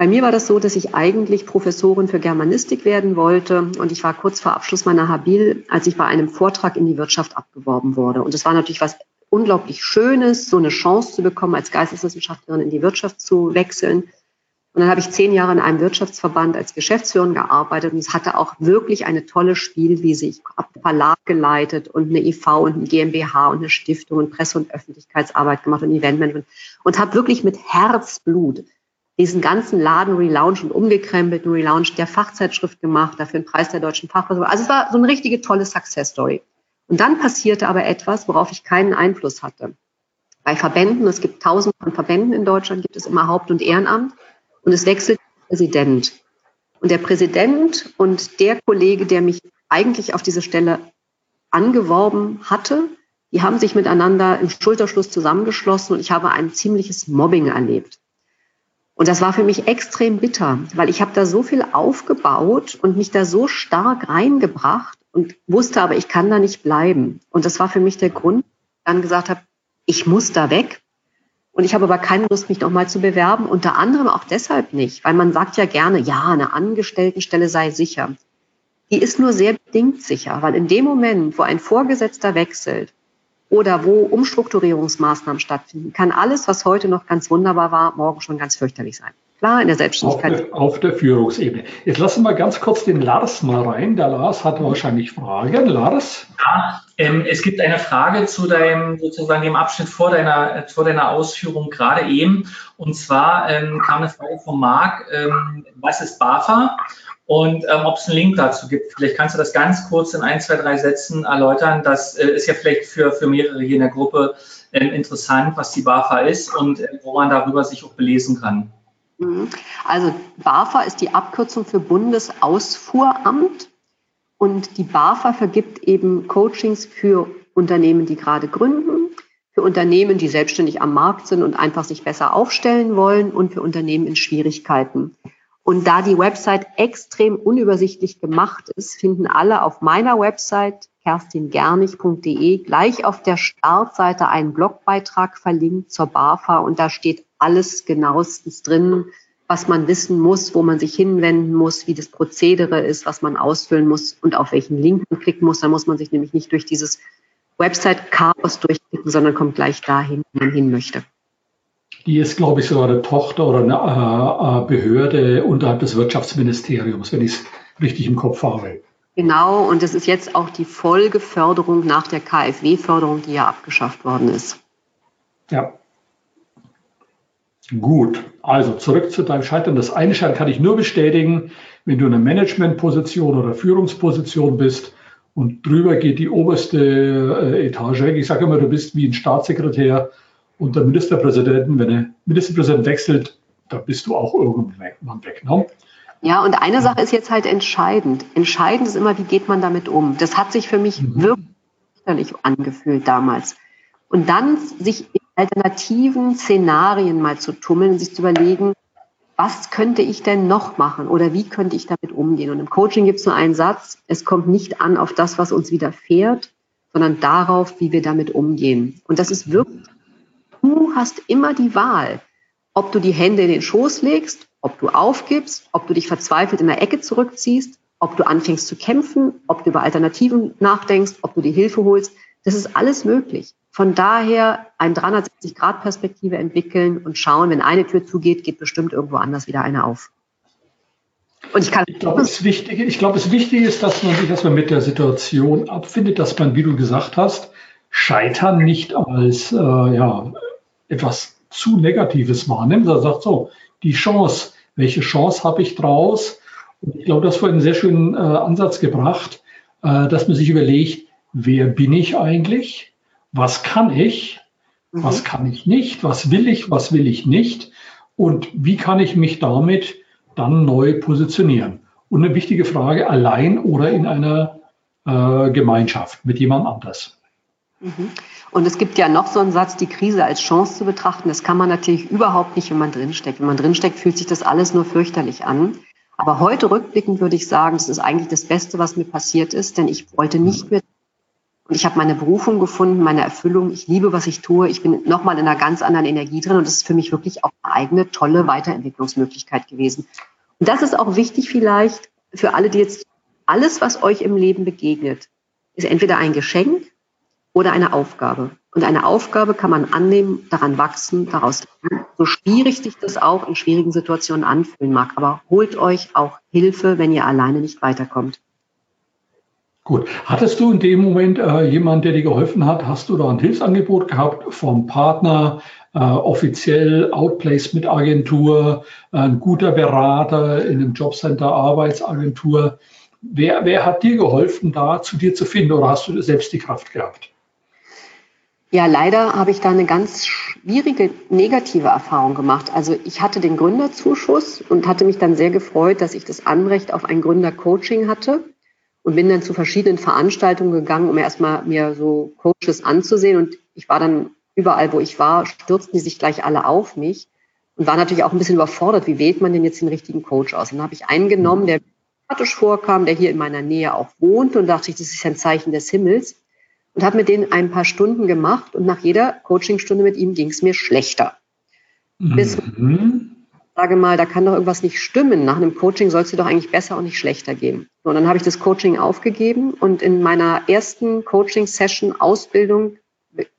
Bei mir war das so, dass ich eigentlich Professorin für Germanistik werden wollte und ich war kurz vor Abschluss meiner Habil, als ich bei einem Vortrag in die Wirtschaft abgeworben wurde. Und es war natürlich was unglaublich Schönes, so eine Chance zu bekommen, als Geisteswissenschaftlerin in die Wirtschaft zu wechseln. Und dann habe ich zehn Jahre in einem Wirtschaftsverband als Geschäftsführerin gearbeitet und es hatte auch wirklich eine tolle Spielwiese. Ich habe einen Verlag geleitet und eine IV und eine GmbH und eine Stiftung und Presse- und Öffentlichkeitsarbeit gemacht und Eventmanagement und habe wirklich mit Herzblut diesen ganzen Laden relaunched und umgekrempelt, einen Relaunch der Fachzeitschrift gemacht, dafür einen Preis der deutschen Fachversorgung. Also es war so eine richtige tolle Success Story. Und dann passierte aber etwas, worauf ich keinen Einfluss hatte. Bei Verbänden, es gibt tausend von Verbänden in Deutschland, gibt es immer Haupt- und Ehrenamt und es wechselt der Präsident. Und der Präsident und der Kollege, der mich eigentlich auf diese Stelle angeworben hatte, die haben sich miteinander im Schulterschluss zusammengeschlossen und ich habe ein ziemliches Mobbing erlebt. Und das war für mich extrem bitter, weil ich habe da so viel aufgebaut und mich da so stark reingebracht und wusste aber, ich kann da nicht bleiben. Und das war für mich der Grund, dann gesagt habe, ich muss da weg. Und ich habe aber keine Lust, mich nochmal zu bewerben. Unter anderem auch deshalb nicht, weil man sagt ja gerne, ja, eine Angestelltenstelle sei sicher. Die ist nur sehr bedingt sicher, weil in dem Moment, wo ein Vorgesetzter wechselt, oder wo Umstrukturierungsmaßnahmen stattfinden, kann alles, was heute noch ganz wunderbar war, morgen schon ganz fürchterlich sein. Klar, in der Selbstständigkeit. Auf der, auf der Führungsebene. Jetzt lassen wir ganz kurz den Lars mal rein. Der Lars hat wahrscheinlich Fragen. Lars? Ja, ähm, es gibt eine Frage zu deinem, sozusagen dem Abschnitt vor deiner, vor deiner Ausführung gerade eben. Und zwar ähm, kam eine Frage von Marc, ähm, was ist BAFA? und ähm, ob es einen Link dazu gibt. Vielleicht kannst du das ganz kurz in ein, zwei, drei Sätzen erläutern. Das äh, ist ja vielleicht für, für mehrere hier in der Gruppe äh, interessant, was die BAFA ist und äh, wo man darüber sich auch belesen kann. Mhm. Also BAFA ist die Abkürzung für Bundesausfuhramt und die BAFA vergibt eben Coachings für Unternehmen, die gerade gründen, für Unternehmen, die selbstständig am Markt sind und einfach sich besser aufstellen wollen und für Unternehmen in Schwierigkeiten. Und da die Website extrem unübersichtlich gemacht ist, finden alle auf meiner Website kerstingernig.de gleich auf der Startseite einen Blogbeitrag verlinkt zur BAFA und da steht alles genauestens drin, was man wissen muss, wo man sich hinwenden muss, wie das Prozedere ist, was man ausfüllen muss und auf welchen Link man klicken muss. Da muss man sich nämlich nicht durch dieses Website-Chaos durchklicken, sondern kommt gleich dahin, wo man hin möchte. Die ist, glaube ich, sogar eine Tochter oder eine äh, äh, Behörde unterhalb des Wirtschaftsministeriums, wenn ich es richtig im Kopf habe. Genau, und das ist jetzt auch die Folgeförderung nach der KfW-Förderung, die ja abgeschafft worden ist. Ja. Gut, also zurück zu deinem Scheitern. Das eine Scheitern kann ich nur bestätigen, wenn du in einer Managementposition oder Führungsposition bist und drüber geht die oberste äh, Etage weg. Ich sage immer, du bist wie ein Staatssekretär und der Ministerpräsidenten, wenn der Ministerpräsident wechselt, da bist du auch irgendwann weg. Ne? Ja, und eine Sache ist jetzt halt entscheidend. Entscheidend ist immer, wie geht man damit um? Das hat sich für mich mhm. wirklich angefühlt damals. Und dann sich alternativen Szenarien mal zu tummeln, sich zu überlegen, was könnte ich denn noch machen oder wie könnte ich damit umgehen? Und im Coaching gibt es nur einen Satz, es kommt nicht an auf das, was uns widerfährt, sondern darauf, wie wir damit umgehen. Und das ist wirklich Du hast immer die Wahl, ob du die Hände in den Schoß legst, ob du aufgibst, ob du dich verzweifelt in der Ecke zurückziehst, ob du anfängst zu kämpfen, ob du über Alternativen nachdenkst, ob du die Hilfe holst. Das ist alles möglich. Von daher ein 360-Grad-Perspektive entwickeln und schauen, wenn eine Tür zugeht, geht bestimmt irgendwo anders wieder eine auf. Und ich. Ich glaube, es wichtig, es wichtig ist, dass man sich erstmal mit der Situation abfindet, dass man, wie du gesagt hast, Scheitern nicht als äh, ja, etwas zu Negatives wahrnimmt, sondern sagt so, die Chance, welche Chance habe ich draus? Und ich glaube, das war einen sehr schönen äh, Ansatz gebracht, äh, dass man sich überlegt, wer bin ich eigentlich? Was kann ich? Mhm. Was kann ich nicht? Was will ich? Was will ich nicht? Und wie kann ich mich damit dann neu positionieren? Und eine wichtige Frage, allein oder in einer äh, Gemeinschaft mit jemand anders. Mhm. Und es gibt ja noch so einen Satz, die Krise als Chance zu betrachten. Das kann man natürlich überhaupt nicht, wenn man drinsteckt. Wenn man drinsteckt, fühlt sich das alles nur fürchterlich an. Aber heute rückblickend würde ich sagen, das ist eigentlich das Beste, was mir passiert ist, denn ich wollte nicht mehr. Und ich habe meine Berufung gefunden, meine Erfüllung. Ich liebe, was ich tue. Ich bin nochmal in einer ganz anderen Energie drin und das ist für mich wirklich auch eine eigene, tolle Weiterentwicklungsmöglichkeit gewesen. Und das ist auch wichtig vielleicht für alle, die jetzt alles, was euch im Leben begegnet, ist entweder ein Geschenk oder eine Aufgabe. Und eine Aufgabe kann man annehmen, daran wachsen, daraus lernen. So schwierig sich das auch in schwierigen Situationen anfühlen mag. Aber holt euch auch Hilfe, wenn ihr alleine nicht weiterkommt. Gut. Hattest du in dem Moment äh, jemanden, der dir geholfen hat? Hast du da ein Hilfsangebot gehabt vom Partner, äh, offiziell Outplace mit Agentur, ein guter Berater in einem Jobcenter, Arbeitsagentur? Wer, wer hat dir geholfen, da zu dir zu finden oder hast du selbst die Kraft gehabt? Ja, leider habe ich da eine ganz schwierige negative Erfahrung gemacht. Also ich hatte den Gründerzuschuss und hatte mich dann sehr gefreut, dass ich das Anrecht auf ein Gründercoaching hatte und bin dann zu verschiedenen Veranstaltungen gegangen, um erstmal mir so Coaches anzusehen. Und ich war dann überall, wo ich war, stürzten die sich gleich alle auf mich und war natürlich auch ein bisschen überfordert. Wie wählt man denn jetzt den richtigen Coach aus? Und dann habe ich einen genommen, der sympathisch vorkam, der hier in meiner Nähe auch wohnt und dachte ich, das ist ein Zeichen des Himmels und habe mit denen ein paar Stunden gemacht und nach jeder Coachingstunde mit ihm ging es mir schlechter. Mhm. Bis sage mal, da kann doch irgendwas nicht stimmen. Nach einem Coaching soll es dir doch eigentlich besser und nicht schlechter gehen. Und dann habe ich das Coaching aufgegeben und in meiner ersten Coaching-Session Ausbildung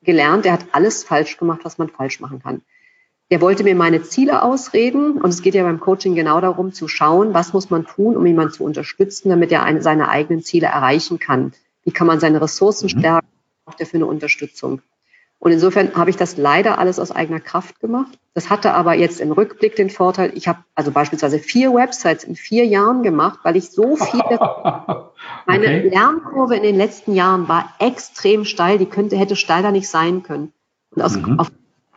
gelernt, er hat alles falsch gemacht, was man falsch machen kann. Der wollte mir meine Ziele ausreden und es geht ja beim Coaching genau darum zu schauen, was muss man tun, um jemanden zu unterstützen, damit er eine, seine eigenen Ziele erreichen kann. Wie kann man seine Ressourcen mhm. stärken? Braucht er für eine Unterstützung? Und insofern habe ich das leider alles aus eigener Kraft gemacht. Das hatte aber jetzt im Rückblick den Vorteil, ich habe also beispielsweise vier Websites in vier Jahren gemacht, weil ich so viele, *laughs* meine okay. Lernkurve in den letzten Jahren war extrem steil, die könnte, hätte steiler nicht sein können. Und aus, mhm. auf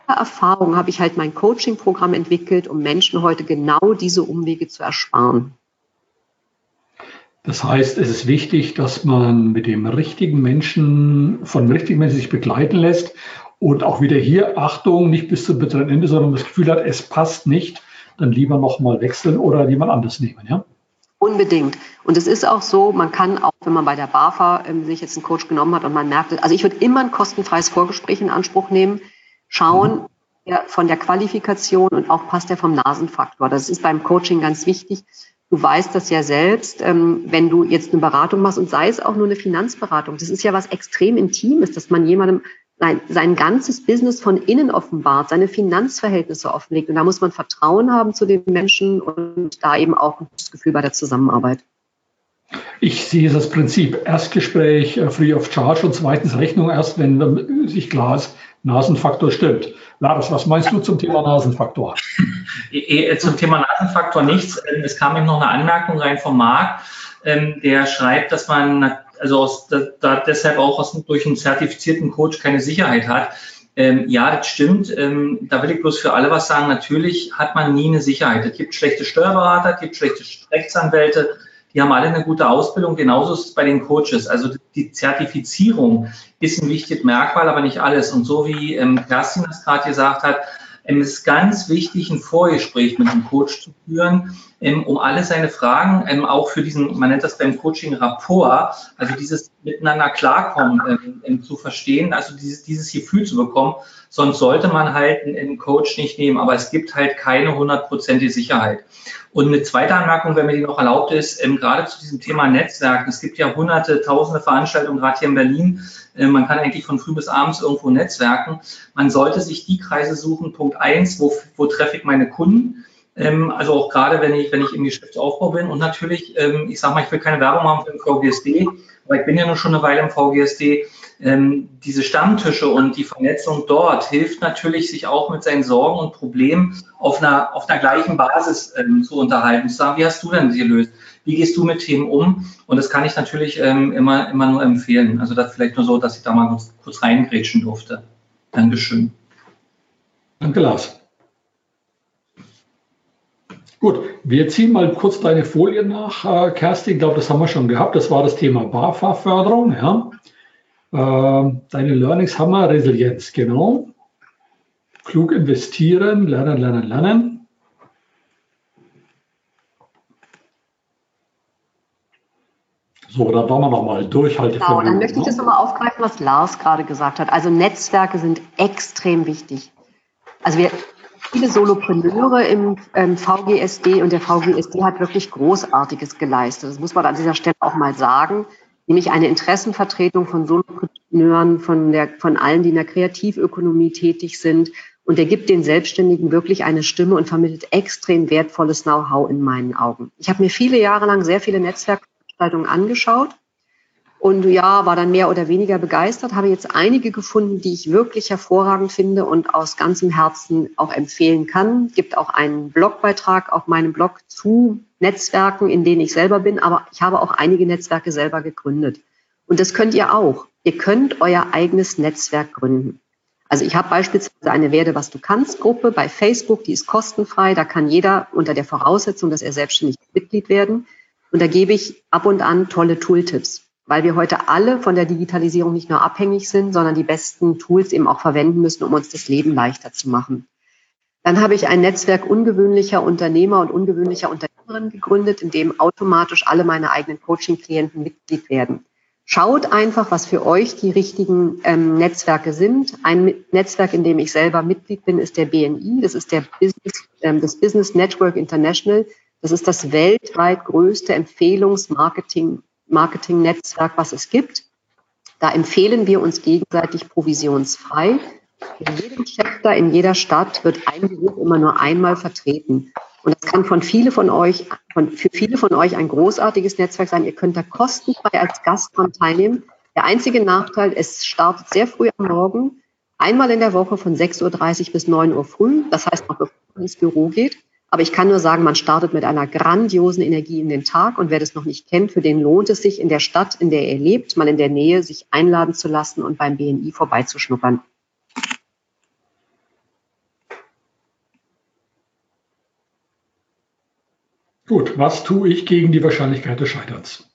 Erfahrung habe ich halt mein Coaching-Programm entwickelt, um Menschen heute genau diese Umwege zu ersparen. Das heißt, es ist wichtig, dass man mit dem richtigen Menschen, von dem richtigen Menschen sich begleiten lässt und auch wieder hier, Achtung, nicht bis zum bitteren Ende, sondern das Gefühl hat, es passt nicht, dann lieber nochmal wechseln oder jemand anders nehmen, ja? Unbedingt. Und es ist auch so, man kann auch, wenn man bei der BAFA ähm, sich jetzt einen Coach genommen hat und man merkt, also ich würde immer ein kostenfreies Vorgespräch in Anspruch nehmen, schauen, mhm. von der Qualifikation und auch passt der vom Nasenfaktor. Das ist beim Coaching ganz wichtig. Du weißt das ja selbst, ähm, wenn du jetzt eine Beratung machst und sei es auch nur eine Finanzberatung. Das ist ja was extrem Intimes, dass man jemandem sein, sein ganzes Business von innen offenbart, seine Finanzverhältnisse offenlegt. Und da muss man Vertrauen haben zu den Menschen und da eben auch ein gutes Gefühl bei der Zusammenarbeit. Ich sehe das Prinzip Erstgespräch äh, free of charge und zweitens Rechnung erst, wenn sich klar ist, Nasenfaktor stimmt. Lars, was meinst du zum Thema Nasenfaktor? Eh, eh, zum Thema Nasenfaktor nichts. Ähm, es kam eben noch eine Anmerkung rein vom Marc, ähm, der schreibt, dass man also aus, da deshalb auch aus, durch einen zertifizierten Coach keine Sicherheit hat. Ähm, ja, das stimmt. Ähm, da will ich bloß für alle was sagen. Natürlich hat man nie eine Sicherheit. Es gibt schlechte Steuerberater, es gibt schlechte Rechtsanwälte, die haben alle eine gute Ausbildung. Genauso ist es bei den Coaches. Also die Zertifizierung ist ein wichtiges Merkmal, aber nicht alles. Und so wie ähm, Kerstin das gerade gesagt hat, es ist ganz wichtig, ein Vorgespräch mit dem Coach zu führen, ähm, um alle seine Fragen, ähm, auch für diesen, man nennt das beim Coaching Rapport, also dieses Miteinander klarkommen zu verstehen, also dieses, dieses Gefühl zu bekommen. Sonst sollte man halt einen Coach nicht nehmen, aber es gibt halt keine hundertprozentige Sicherheit. Und eine zweite Anmerkung, wenn mir die noch erlaubt ist, gerade zu diesem Thema Netzwerken. Es gibt ja hunderte, tausende Veranstaltungen, gerade hier in Berlin, man kann eigentlich von früh bis abends irgendwo netzwerken. Man sollte sich die Kreise suchen. Punkt eins, wo, wo treffe ich meine Kunden? Ähm, also auch gerade, wenn ich, wenn ich im Geschäftsaufbau bin. Und natürlich, ähm, ich sage mal, ich will keine Werbung machen für den VGSD, aber ich bin ja nur schon eine Weile im VGSD. Ähm, diese Stammtische und die Vernetzung dort hilft natürlich, sich auch mit seinen Sorgen und Problemen auf einer, auf einer gleichen Basis zu unterhalten. Zu sagen, wie hast du denn sie gelöst? Wie gehst du mit Themen um? Und das kann ich natürlich ähm, immer, immer nur empfehlen. Also das vielleicht nur so, dass ich da mal kurz, kurz reingrätschen durfte. Dankeschön. Danke, Lars. Gut, wir ziehen mal kurz deine Folie nach, äh, Kerstin. Ich glaube, das haben wir schon gehabt. Das war das Thema BAFA-Förderung. Ja. Äh, deine Learnings haben wir Resilienz, genau. Klug investieren, lernen, lernen, lernen. So, dann machen wir nochmal Durchhaltevermögen. Genau, dann möchte ich das nochmal aufgreifen, was Lars gerade gesagt hat. Also Netzwerke sind extrem wichtig. Also wir viele Solopreneure im ähm, VGSD und der VGSD hat wirklich Großartiges geleistet. Das muss man an dieser Stelle auch mal sagen. Nämlich eine Interessenvertretung von Solopreneuren, von, der, von allen, die in der Kreativökonomie tätig sind. Und der gibt den Selbstständigen wirklich eine Stimme und vermittelt extrem wertvolles Know-how in meinen Augen. Ich habe mir viele Jahre lang sehr viele Netzwerke Veranstaltungen angeschaut und ja, war dann mehr oder weniger begeistert, habe jetzt einige gefunden, die ich wirklich hervorragend finde und aus ganzem Herzen auch empfehlen kann. Gibt auch einen Blogbeitrag auf meinem Blog zu Netzwerken, in denen ich selber bin, aber ich habe auch einige Netzwerke selber gegründet. Und das könnt ihr auch. Ihr könnt euer eigenes Netzwerk gründen. Also ich habe beispielsweise eine Werde, was du kannst Gruppe bei Facebook, die ist kostenfrei. Da kann jeder unter der Voraussetzung, dass er selbstständig Mitglied werden. Und da gebe ich ab und an tolle Tooltips weil wir heute alle von der Digitalisierung nicht nur abhängig sind, sondern die besten Tools eben auch verwenden müssen, um uns das Leben leichter zu machen. Dann habe ich ein Netzwerk ungewöhnlicher Unternehmer und ungewöhnlicher Unternehmerinnen gegründet, in dem automatisch alle meine eigenen Coaching-Klienten Mitglied werden. Schaut einfach, was für euch die richtigen ähm, Netzwerke sind. Ein Netzwerk, in dem ich selber Mitglied bin, ist der BNI. Das ist der Business, ähm, das Business Network International. Das ist das weltweit größte Empfehlungsmarketing Marketing-Netzwerk, was es gibt. Da empfehlen wir uns gegenseitig provisionsfrei. In jedem Chapter, in jeder Stadt wird ein Beruf immer nur einmal vertreten. Und das kann von viele von euch, von, für viele von euch ein großartiges Netzwerk sein. Ihr könnt da kostenfrei als Gast dran teilnehmen. Der einzige Nachteil, es startet sehr früh am Morgen, einmal in der Woche von 6.30 Uhr bis 9 Uhr früh. Das heißt, noch bevor man ins Büro geht. Aber ich kann nur sagen, man startet mit einer grandiosen Energie in den Tag und wer das noch nicht kennt, für den lohnt es sich in der Stadt, in der er lebt, mal in der Nähe sich einladen zu lassen und beim BNI vorbeizuschnuppern. Gut, was tue ich gegen die Wahrscheinlichkeit des Scheiterns?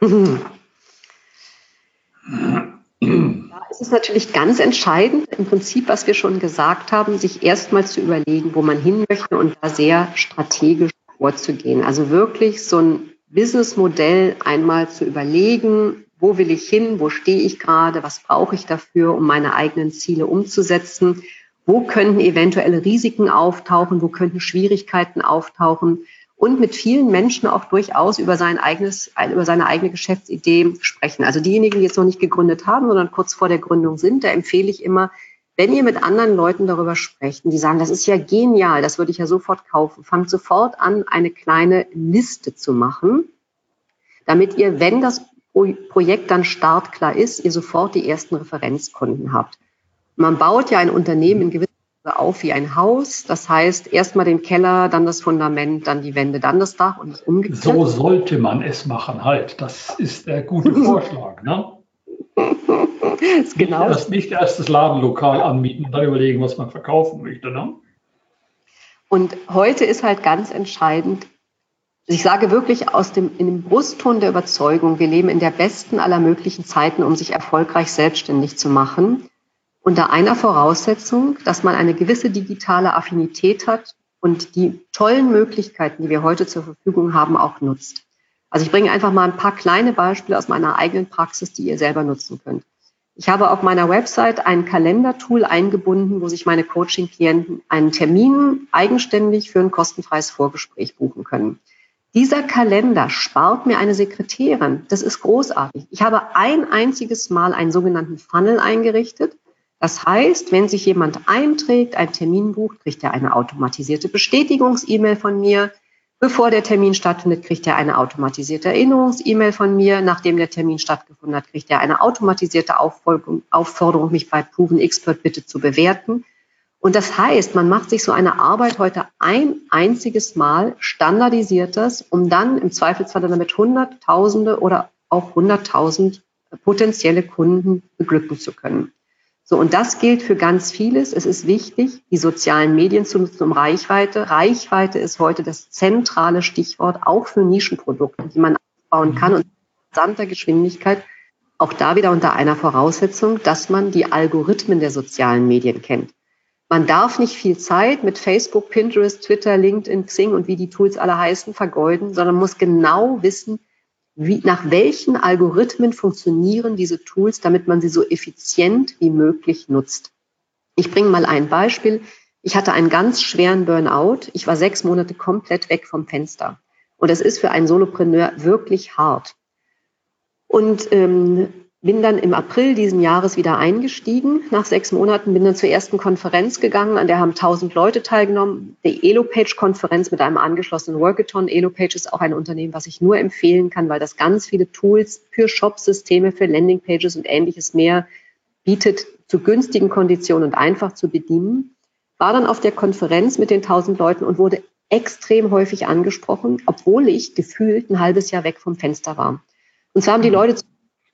*laughs* es ist natürlich ganz entscheidend, im Prinzip, was wir schon gesagt haben, sich erstmal zu überlegen, wo man hin möchte und da sehr strategisch vorzugehen. Also wirklich so ein Businessmodell einmal zu überlegen, wo will ich hin, wo stehe ich gerade, was brauche ich dafür, um meine eigenen Ziele umzusetzen, wo könnten eventuelle Risiken auftauchen, wo könnten Schwierigkeiten auftauchen und mit vielen Menschen auch durchaus über sein eigenes, über seine eigene Geschäftsidee sprechen. Also diejenigen, die jetzt noch nicht gegründet haben, sondern kurz vor der Gründung sind, da empfehle ich immer, wenn ihr mit anderen Leuten darüber sprecht und die sagen, das ist ja genial, das würde ich ja sofort kaufen, fangt sofort an, eine kleine Liste zu machen, damit ihr, wenn das Projekt dann startklar ist, ihr sofort die ersten Referenzkunden habt. Man baut ja ein Unternehmen in gewisser auf wie ein Haus. Das heißt, erstmal den Keller, dann das Fundament, dann die Wände, dann das Dach und umgekehrt. So sollte man es machen, halt. Das ist der gute *laughs* Vorschlag. Ne? ist genau. Nicht, erst, nicht erst das Ladenlokal anmieten und dann überlegen, was man verkaufen möchte. Ne? Und heute ist halt ganz entscheidend, ich sage wirklich aus dem, in dem Brustton der Überzeugung, wir leben in der besten aller möglichen Zeiten, um sich erfolgreich selbstständig zu machen unter einer Voraussetzung, dass man eine gewisse digitale Affinität hat und die tollen Möglichkeiten, die wir heute zur Verfügung haben, auch nutzt. Also ich bringe einfach mal ein paar kleine Beispiele aus meiner eigenen Praxis, die ihr selber nutzen könnt. Ich habe auf meiner Website ein Kalendertool eingebunden, wo sich meine Coaching-Klienten einen Termin eigenständig für ein kostenfreies Vorgespräch buchen können. Dieser Kalender spart mir eine Sekretärin. Das ist großartig. Ich habe ein einziges Mal einen sogenannten Funnel eingerichtet. Das heißt, wenn sich jemand einträgt, einen Termin bucht, kriegt er eine automatisierte Bestätigungs-E-Mail von mir. Bevor der Termin stattfindet, kriegt er eine automatisierte Erinnerungs-E-Mail von mir. Nachdem der Termin stattgefunden hat, kriegt er eine automatisierte Aufforderung, mich bei Proven Expert bitte zu bewerten. Und das heißt, man macht sich so eine Arbeit heute ein einziges Mal, standardisiert das, um dann im Zweifelsfall damit Hunderttausende oder auch Hunderttausend potenzielle Kunden beglücken zu können. So, und das gilt für ganz vieles. Es ist wichtig, die sozialen Medien zu nutzen, um Reichweite. Reichweite ist heute das zentrale Stichwort, auch für Nischenprodukte, die man aufbauen kann und rasanter Geschwindigkeit. Auch da wieder unter einer Voraussetzung, dass man die Algorithmen der sozialen Medien kennt. Man darf nicht viel Zeit mit Facebook, Pinterest, Twitter, LinkedIn, Xing und wie die Tools alle heißen vergeuden, sondern muss genau wissen, wie, nach welchen Algorithmen funktionieren diese Tools, damit man sie so effizient wie möglich nutzt. Ich bringe mal ein Beispiel. Ich hatte einen ganz schweren Burnout. Ich war sechs Monate komplett weg vom Fenster. Und das ist für einen Solopreneur wirklich hart. Und ähm, bin dann im April diesen Jahres wieder eingestiegen. Nach sechs Monaten bin dann zur ersten Konferenz gegangen, an der haben 1000 Leute teilgenommen. Die Elopage-Konferenz mit einem angeschlossenen Workathon. Elopage ist auch ein Unternehmen, was ich nur empfehlen kann, weil das ganz viele Tools für Shop-Systeme, für Landingpages und ähnliches mehr bietet, zu günstigen Konditionen und einfach zu bedienen. War dann auf der Konferenz mit den 1000 Leuten und wurde extrem häufig angesprochen, obwohl ich gefühlt ein halbes Jahr weg vom Fenster war. Und zwar haben die mhm. Leute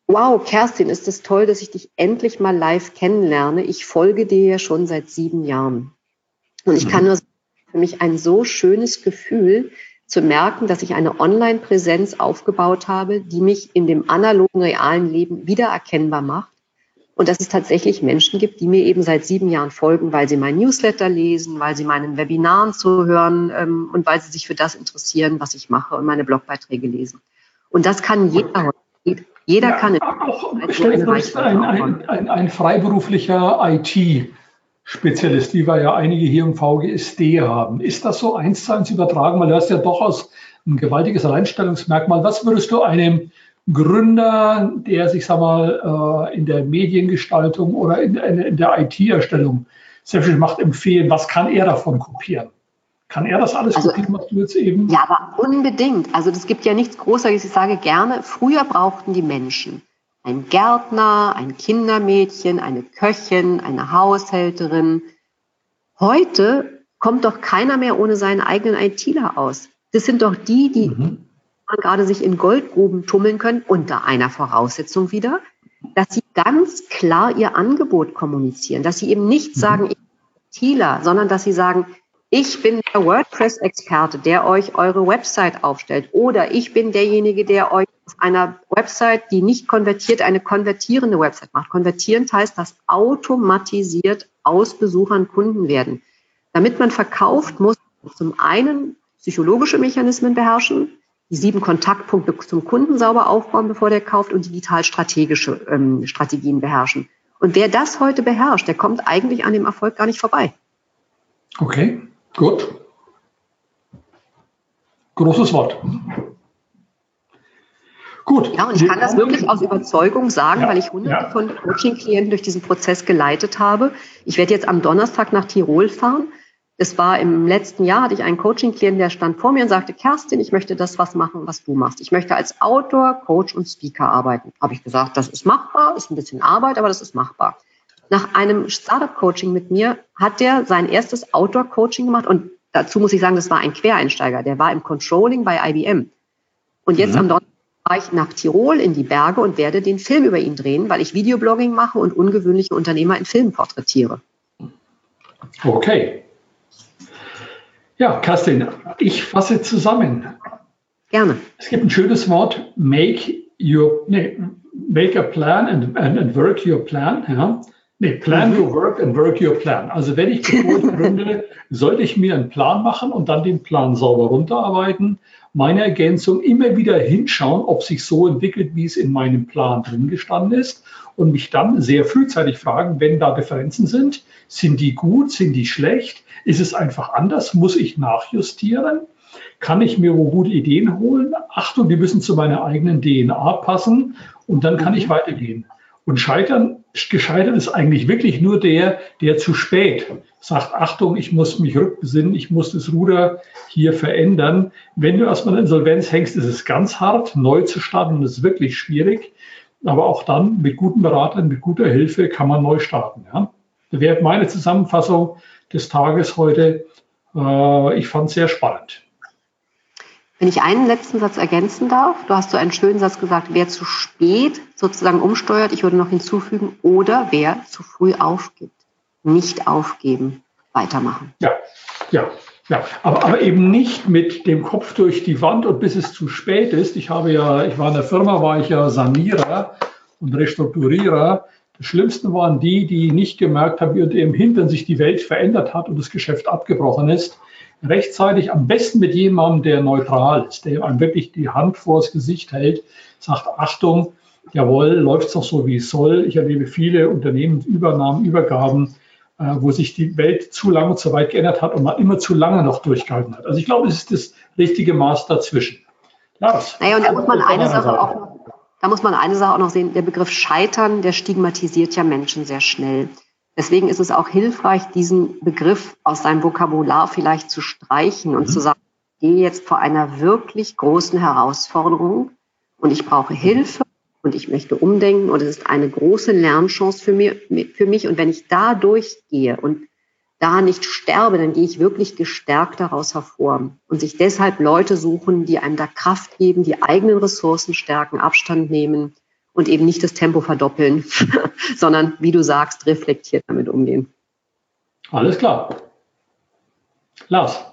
Wow, Kerstin, ist es das toll, dass ich dich endlich mal live kennenlerne. Ich folge dir ja schon seit sieben Jahren. Und ich kann mhm. nur sagen, für mich ein so schönes Gefühl zu merken, dass ich eine Online-Präsenz aufgebaut habe, die mich in dem analogen, realen Leben wiedererkennbar macht. Und dass es tatsächlich Menschen gibt, die mir eben seit sieben Jahren folgen, weil sie mein Newsletter lesen, weil sie meinen Webinaren zuhören ähm, und weil sie sich für das interessieren, was ich mache und meine Blogbeiträge lesen. Und das kann jeder heute. Jeder ja, kann. Auch, stell dir vor, ein, ein, ein, ein freiberuflicher IT-Spezialist, wie wir ja einige hier im VGSD haben. Ist das so eins zu eins übertragen? Weil du hast ja durchaus ein gewaltiges Alleinstellungsmerkmal. Was würdest du einem Gründer, der sich, sag mal, äh, in der Mediengestaltung oder in, in der IT-Erstellung selbstständig macht, empfehlen? Was kann er davon kopieren? Kann er das alles also, kopieren, was du jetzt eben? Ja, aber unbedingt. Also das gibt ja nichts Großartiges. Ich sage gerne, früher brauchten die Menschen ein Gärtner, ein Kindermädchen, eine Köchin, eine Haushälterin. Heute kommt doch keiner mehr ohne seinen eigenen ITler aus. Das sind doch die, die mhm. gerade sich in Goldgruben tummeln können, unter einer Voraussetzung wieder, dass sie ganz klar ihr Angebot kommunizieren, dass sie eben nicht mhm. sagen, ich bin ITler, sondern dass sie sagen, ich bin der WordPress-Experte, der euch eure Website aufstellt. Oder ich bin derjenige, der euch auf einer Website, die nicht konvertiert, eine konvertierende Website macht. Konvertierend heißt, dass automatisiert aus Besuchern Kunden werden. Damit man verkauft, muss man zum einen psychologische Mechanismen beherrschen, die sieben Kontaktpunkte zum Kunden sauber aufbauen, bevor der kauft und digital-strategische ähm, Strategien beherrschen. Und wer das heute beherrscht, der kommt eigentlich an dem Erfolg gar nicht vorbei. Okay. Gut. Großes Wort. Gut. Ja, und ich kann das wirklich aus Überzeugung sagen, ja, weil ich hunderte ja. von Coaching-Klienten durch diesen Prozess geleitet habe. Ich werde jetzt am Donnerstag nach Tirol fahren. Es war im letzten Jahr, hatte ich einen Coaching-Klienten, der stand vor mir und sagte, Kerstin, ich möchte das was machen, was du machst. Ich möchte als Autor, Coach und Speaker arbeiten. Habe ich gesagt, das ist machbar, ist ein bisschen Arbeit, aber das ist machbar. Nach einem Startup-Coaching mit mir hat der sein erstes Outdoor-Coaching gemacht und dazu muss ich sagen, das war ein Quereinsteiger. Der war im Controlling bei IBM. Und jetzt mhm. am Donnerstag fahre ich nach Tirol in die Berge und werde den Film über ihn drehen, weil ich Videoblogging mache und ungewöhnliche Unternehmer in Filmen porträtiere. Okay. Ja, Kerstin, ich fasse zusammen. Gerne. Es gibt ein schönes Wort, make your, nee, make a plan and, and, and work your plan. Ja. Nee, plan your work and work your plan. Also wenn ich ich *laughs* gründe, sollte ich mir einen Plan machen und dann den Plan sauber runterarbeiten. Meine Ergänzung, immer wieder hinschauen, ob sich so entwickelt, wie es in meinem Plan drin gestanden ist und mich dann sehr frühzeitig fragen, wenn da Differenzen sind, sind die gut, sind die schlecht, ist es einfach anders, muss ich nachjustieren? Kann ich mir wo gute Ideen holen? Achtung, die müssen zu meiner eigenen DNA passen und dann kann ich mhm. weitergehen. Und scheitern, gescheitert ist eigentlich wirklich nur der, der zu spät sagt, Achtung, ich muss mich rückbesinnen, ich muss das Ruder hier verändern. Wenn du erstmal in Insolvenz hängst, ist es ganz hart, neu zu starten, das ist wirklich schwierig. Aber auch dann mit guten Beratern, mit guter Hilfe kann man neu starten. Ja? Das wäre meine Zusammenfassung des Tages heute. Äh, ich fand es sehr spannend. Wenn ich einen letzten Satz ergänzen darf, du hast so einen schönen Satz gesagt, wer zu spät sozusagen umsteuert, ich würde noch hinzufügen, oder wer zu früh aufgibt. Nicht aufgeben, weitermachen. Ja, ja, ja, aber, aber eben nicht mit dem Kopf durch die Wand und bis es zu spät ist. Ich habe ja, ich war in der Firma, war ich ja Sanierer und Restrukturierer. Das Schlimmste waren die, die nicht gemerkt haben, wie unter ihrem Hintern sich die Welt verändert hat und das Geschäft abgebrochen ist rechtzeitig, am besten mit jemandem, der neutral ist, der einem wirklich die Hand vors Gesicht hält, sagt, Achtung, jawohl, läuft es doch so, wie es soll. Ich erlebe viele Unternehmensübernahmen, Übergaben, äh, wo sich die Welt zu lange zu weit geändert hat und man immer zu lange noch durchgehalten hat. Also ich glaube, es ist das richtige Maß dazwischen. Lars, naja, und da muss man eine Sache auch noch da muss man eine Sache auch noch sehen, der Begriff Scheitern, der stigmatisiert ja Menschen sehr schnell. Deswegen ist es auch hilfreich, diesen Begriff aus seinem Vokabular vielleicht zu streichen und mhm. zu sagen, ich gehe jetzt vor einer wirklich großen Herausforderung und ich brauche Hilfe und ich möchte umdenken und es ist eine große Lernchance für, mir, für mich. Und wenn ich da durchgehe und da nicht sterbe, dann gehe ich wirklich gestärkt daraus hervor. Und sich deshalb Leute suchen, die einem da Kraft geben, die eigenen Ressourcen stärken, Abstand nehmen und eben nicht das Tempo verdoppeln, *laughs* sondern, wie du sagst, reflektiert damit umgehen. Alles klar. Lars.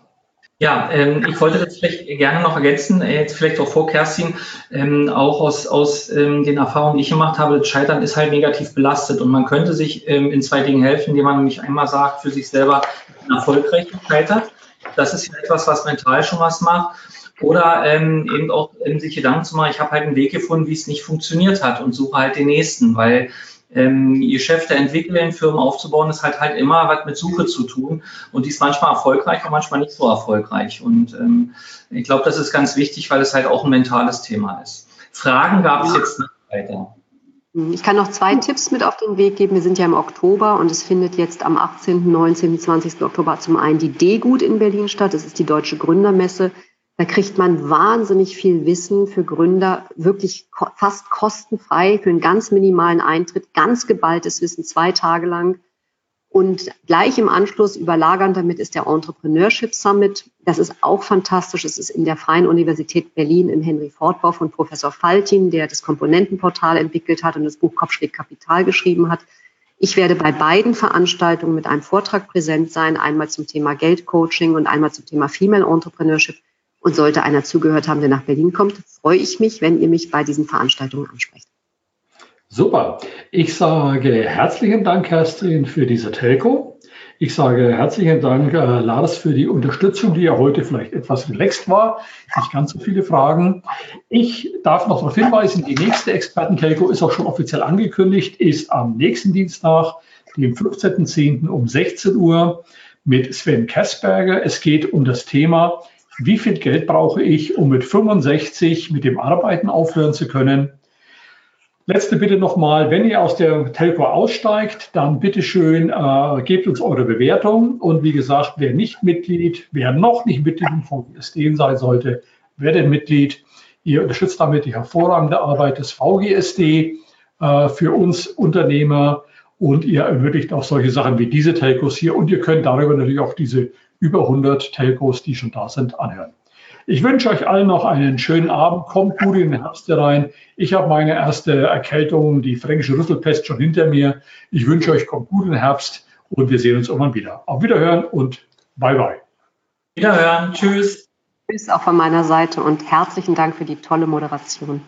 Ja, ähm, ich wollte das vielleicht gerne noch ergänzen, äh, jetzt vielleicht auch vor Kerstin, ähm, auch aus, aus ähm, den Erfahrungen, die ich gemacht habe, das Scheitern ist halt negativ belastet und man könnte sich ähm, in zwei Dingen helfen, indem man nämlich einmal sagt für sich selber, erfolgreich gescheitert. Das ist ja etwas, was mental schon was macht. Oder ähm, eben auch ähm, sich Gedanken zu machen, ich habe halt einen Weg gefunden, wie es nicht funktioniert hat und suche halt den nächsten, weil ähm, Geschäfte entwickeln, Firmen aufzubauen, ist halt halt immer was mit Suche zu tun. Und die ist manchmal erfolgreich und manchmal nicht so erfolgreich. Und ähm, ich glaube, das ist ganz wichtig, weil es halt auch ein mentales Thema ist. Fragen gab es jetzt nicht weiter. Ich kann noch zwei Tipps mit auf den Weg geben. Wir sind ja im Oktober und es findet jetzt am 18., 19., 20. Oktober zum einen die D-Gut in Berlin statt. Das ist die Deutsche Gründermesse. Da kriegt man wahnsinnig viel Wissen für Gründer, wirklich fast kostenfrei, für einen ganz minimalen Eintritt, ganz geballtes Wissen, zwei Tage lang. Und gleich im Anschluss überlagernd damit ist der Entrepreneurship Summit. Das ist auch fantastisch. Es ist in der Freien Universität Berlin im Henry Ford Bau von Professor Faltin, der das Komponentenportal entwickelt hat und das Buch Kopfschläg Kapital geschrieben hat. Ich werde bei beiden Veranstaltungen mit einem Vortrag präsent sein, einmal zum Thema Geldcoaching und einmal zum Thema Female Entrepreneurship. Und sollte einer zugehört haben, der nach Berlin kommt, freue ich mich, wenn ihr mich bei diesen Veranstaltungen ansprecht. Super. Ich sage herzlichen Dank, Kerstin, für diese Telco. Ich sage herzlichen Dank, äh, Lars, für die Unterstützung, die ja heute vielleicht etwas relaxed war. Nicht ganz so viele Fragen. Ich darf noch darauf hinweisen, die nächste Experten-Telco ist auch schon offiziell angekündigt, ist am nächsten Dienstag, dem 15.10. um 16 Uhr mit Sven Kessberger. Es geht um das Thema wie viel Geld brauche ich, um mit 65 mit dem Arbeiten aufhören zu können. Letzte Bitte nochmal, wenn ihr aus der Telco aussteigt, dann bitteschön äh, gebt uns eure Bewertung. Und wie gesagt, wer nicht Mitglied, wer noch nicht Mitglied im VGSD sein sollte, werdet Mitglied. Ihr unterstützt damit die hervorragende Arbeit des VGSD äh, für uns Unternehmer und ihr ermöglicht auch solche Sachen wie diese Telcos hier. Und ihr könnt darüber natürlich auch diese über 100 Telcos, die schon da sind, anhören. Ich wünsche euch allen noch einen schönen Abend. Kommt gut in den Herbst herein. Ich habe meine erste Erkältung, die fränkische Rüsselpest, schon hinter mir. Ich wünsche euch, kommt gut in den Herbst und wir sehen uns irgendwann wieder. Auf Wiederhören und bye bye. Wiederhören. Tschüss. Tschüss auch von meiner Seite und herzlichen Dank für die tolle Moderation.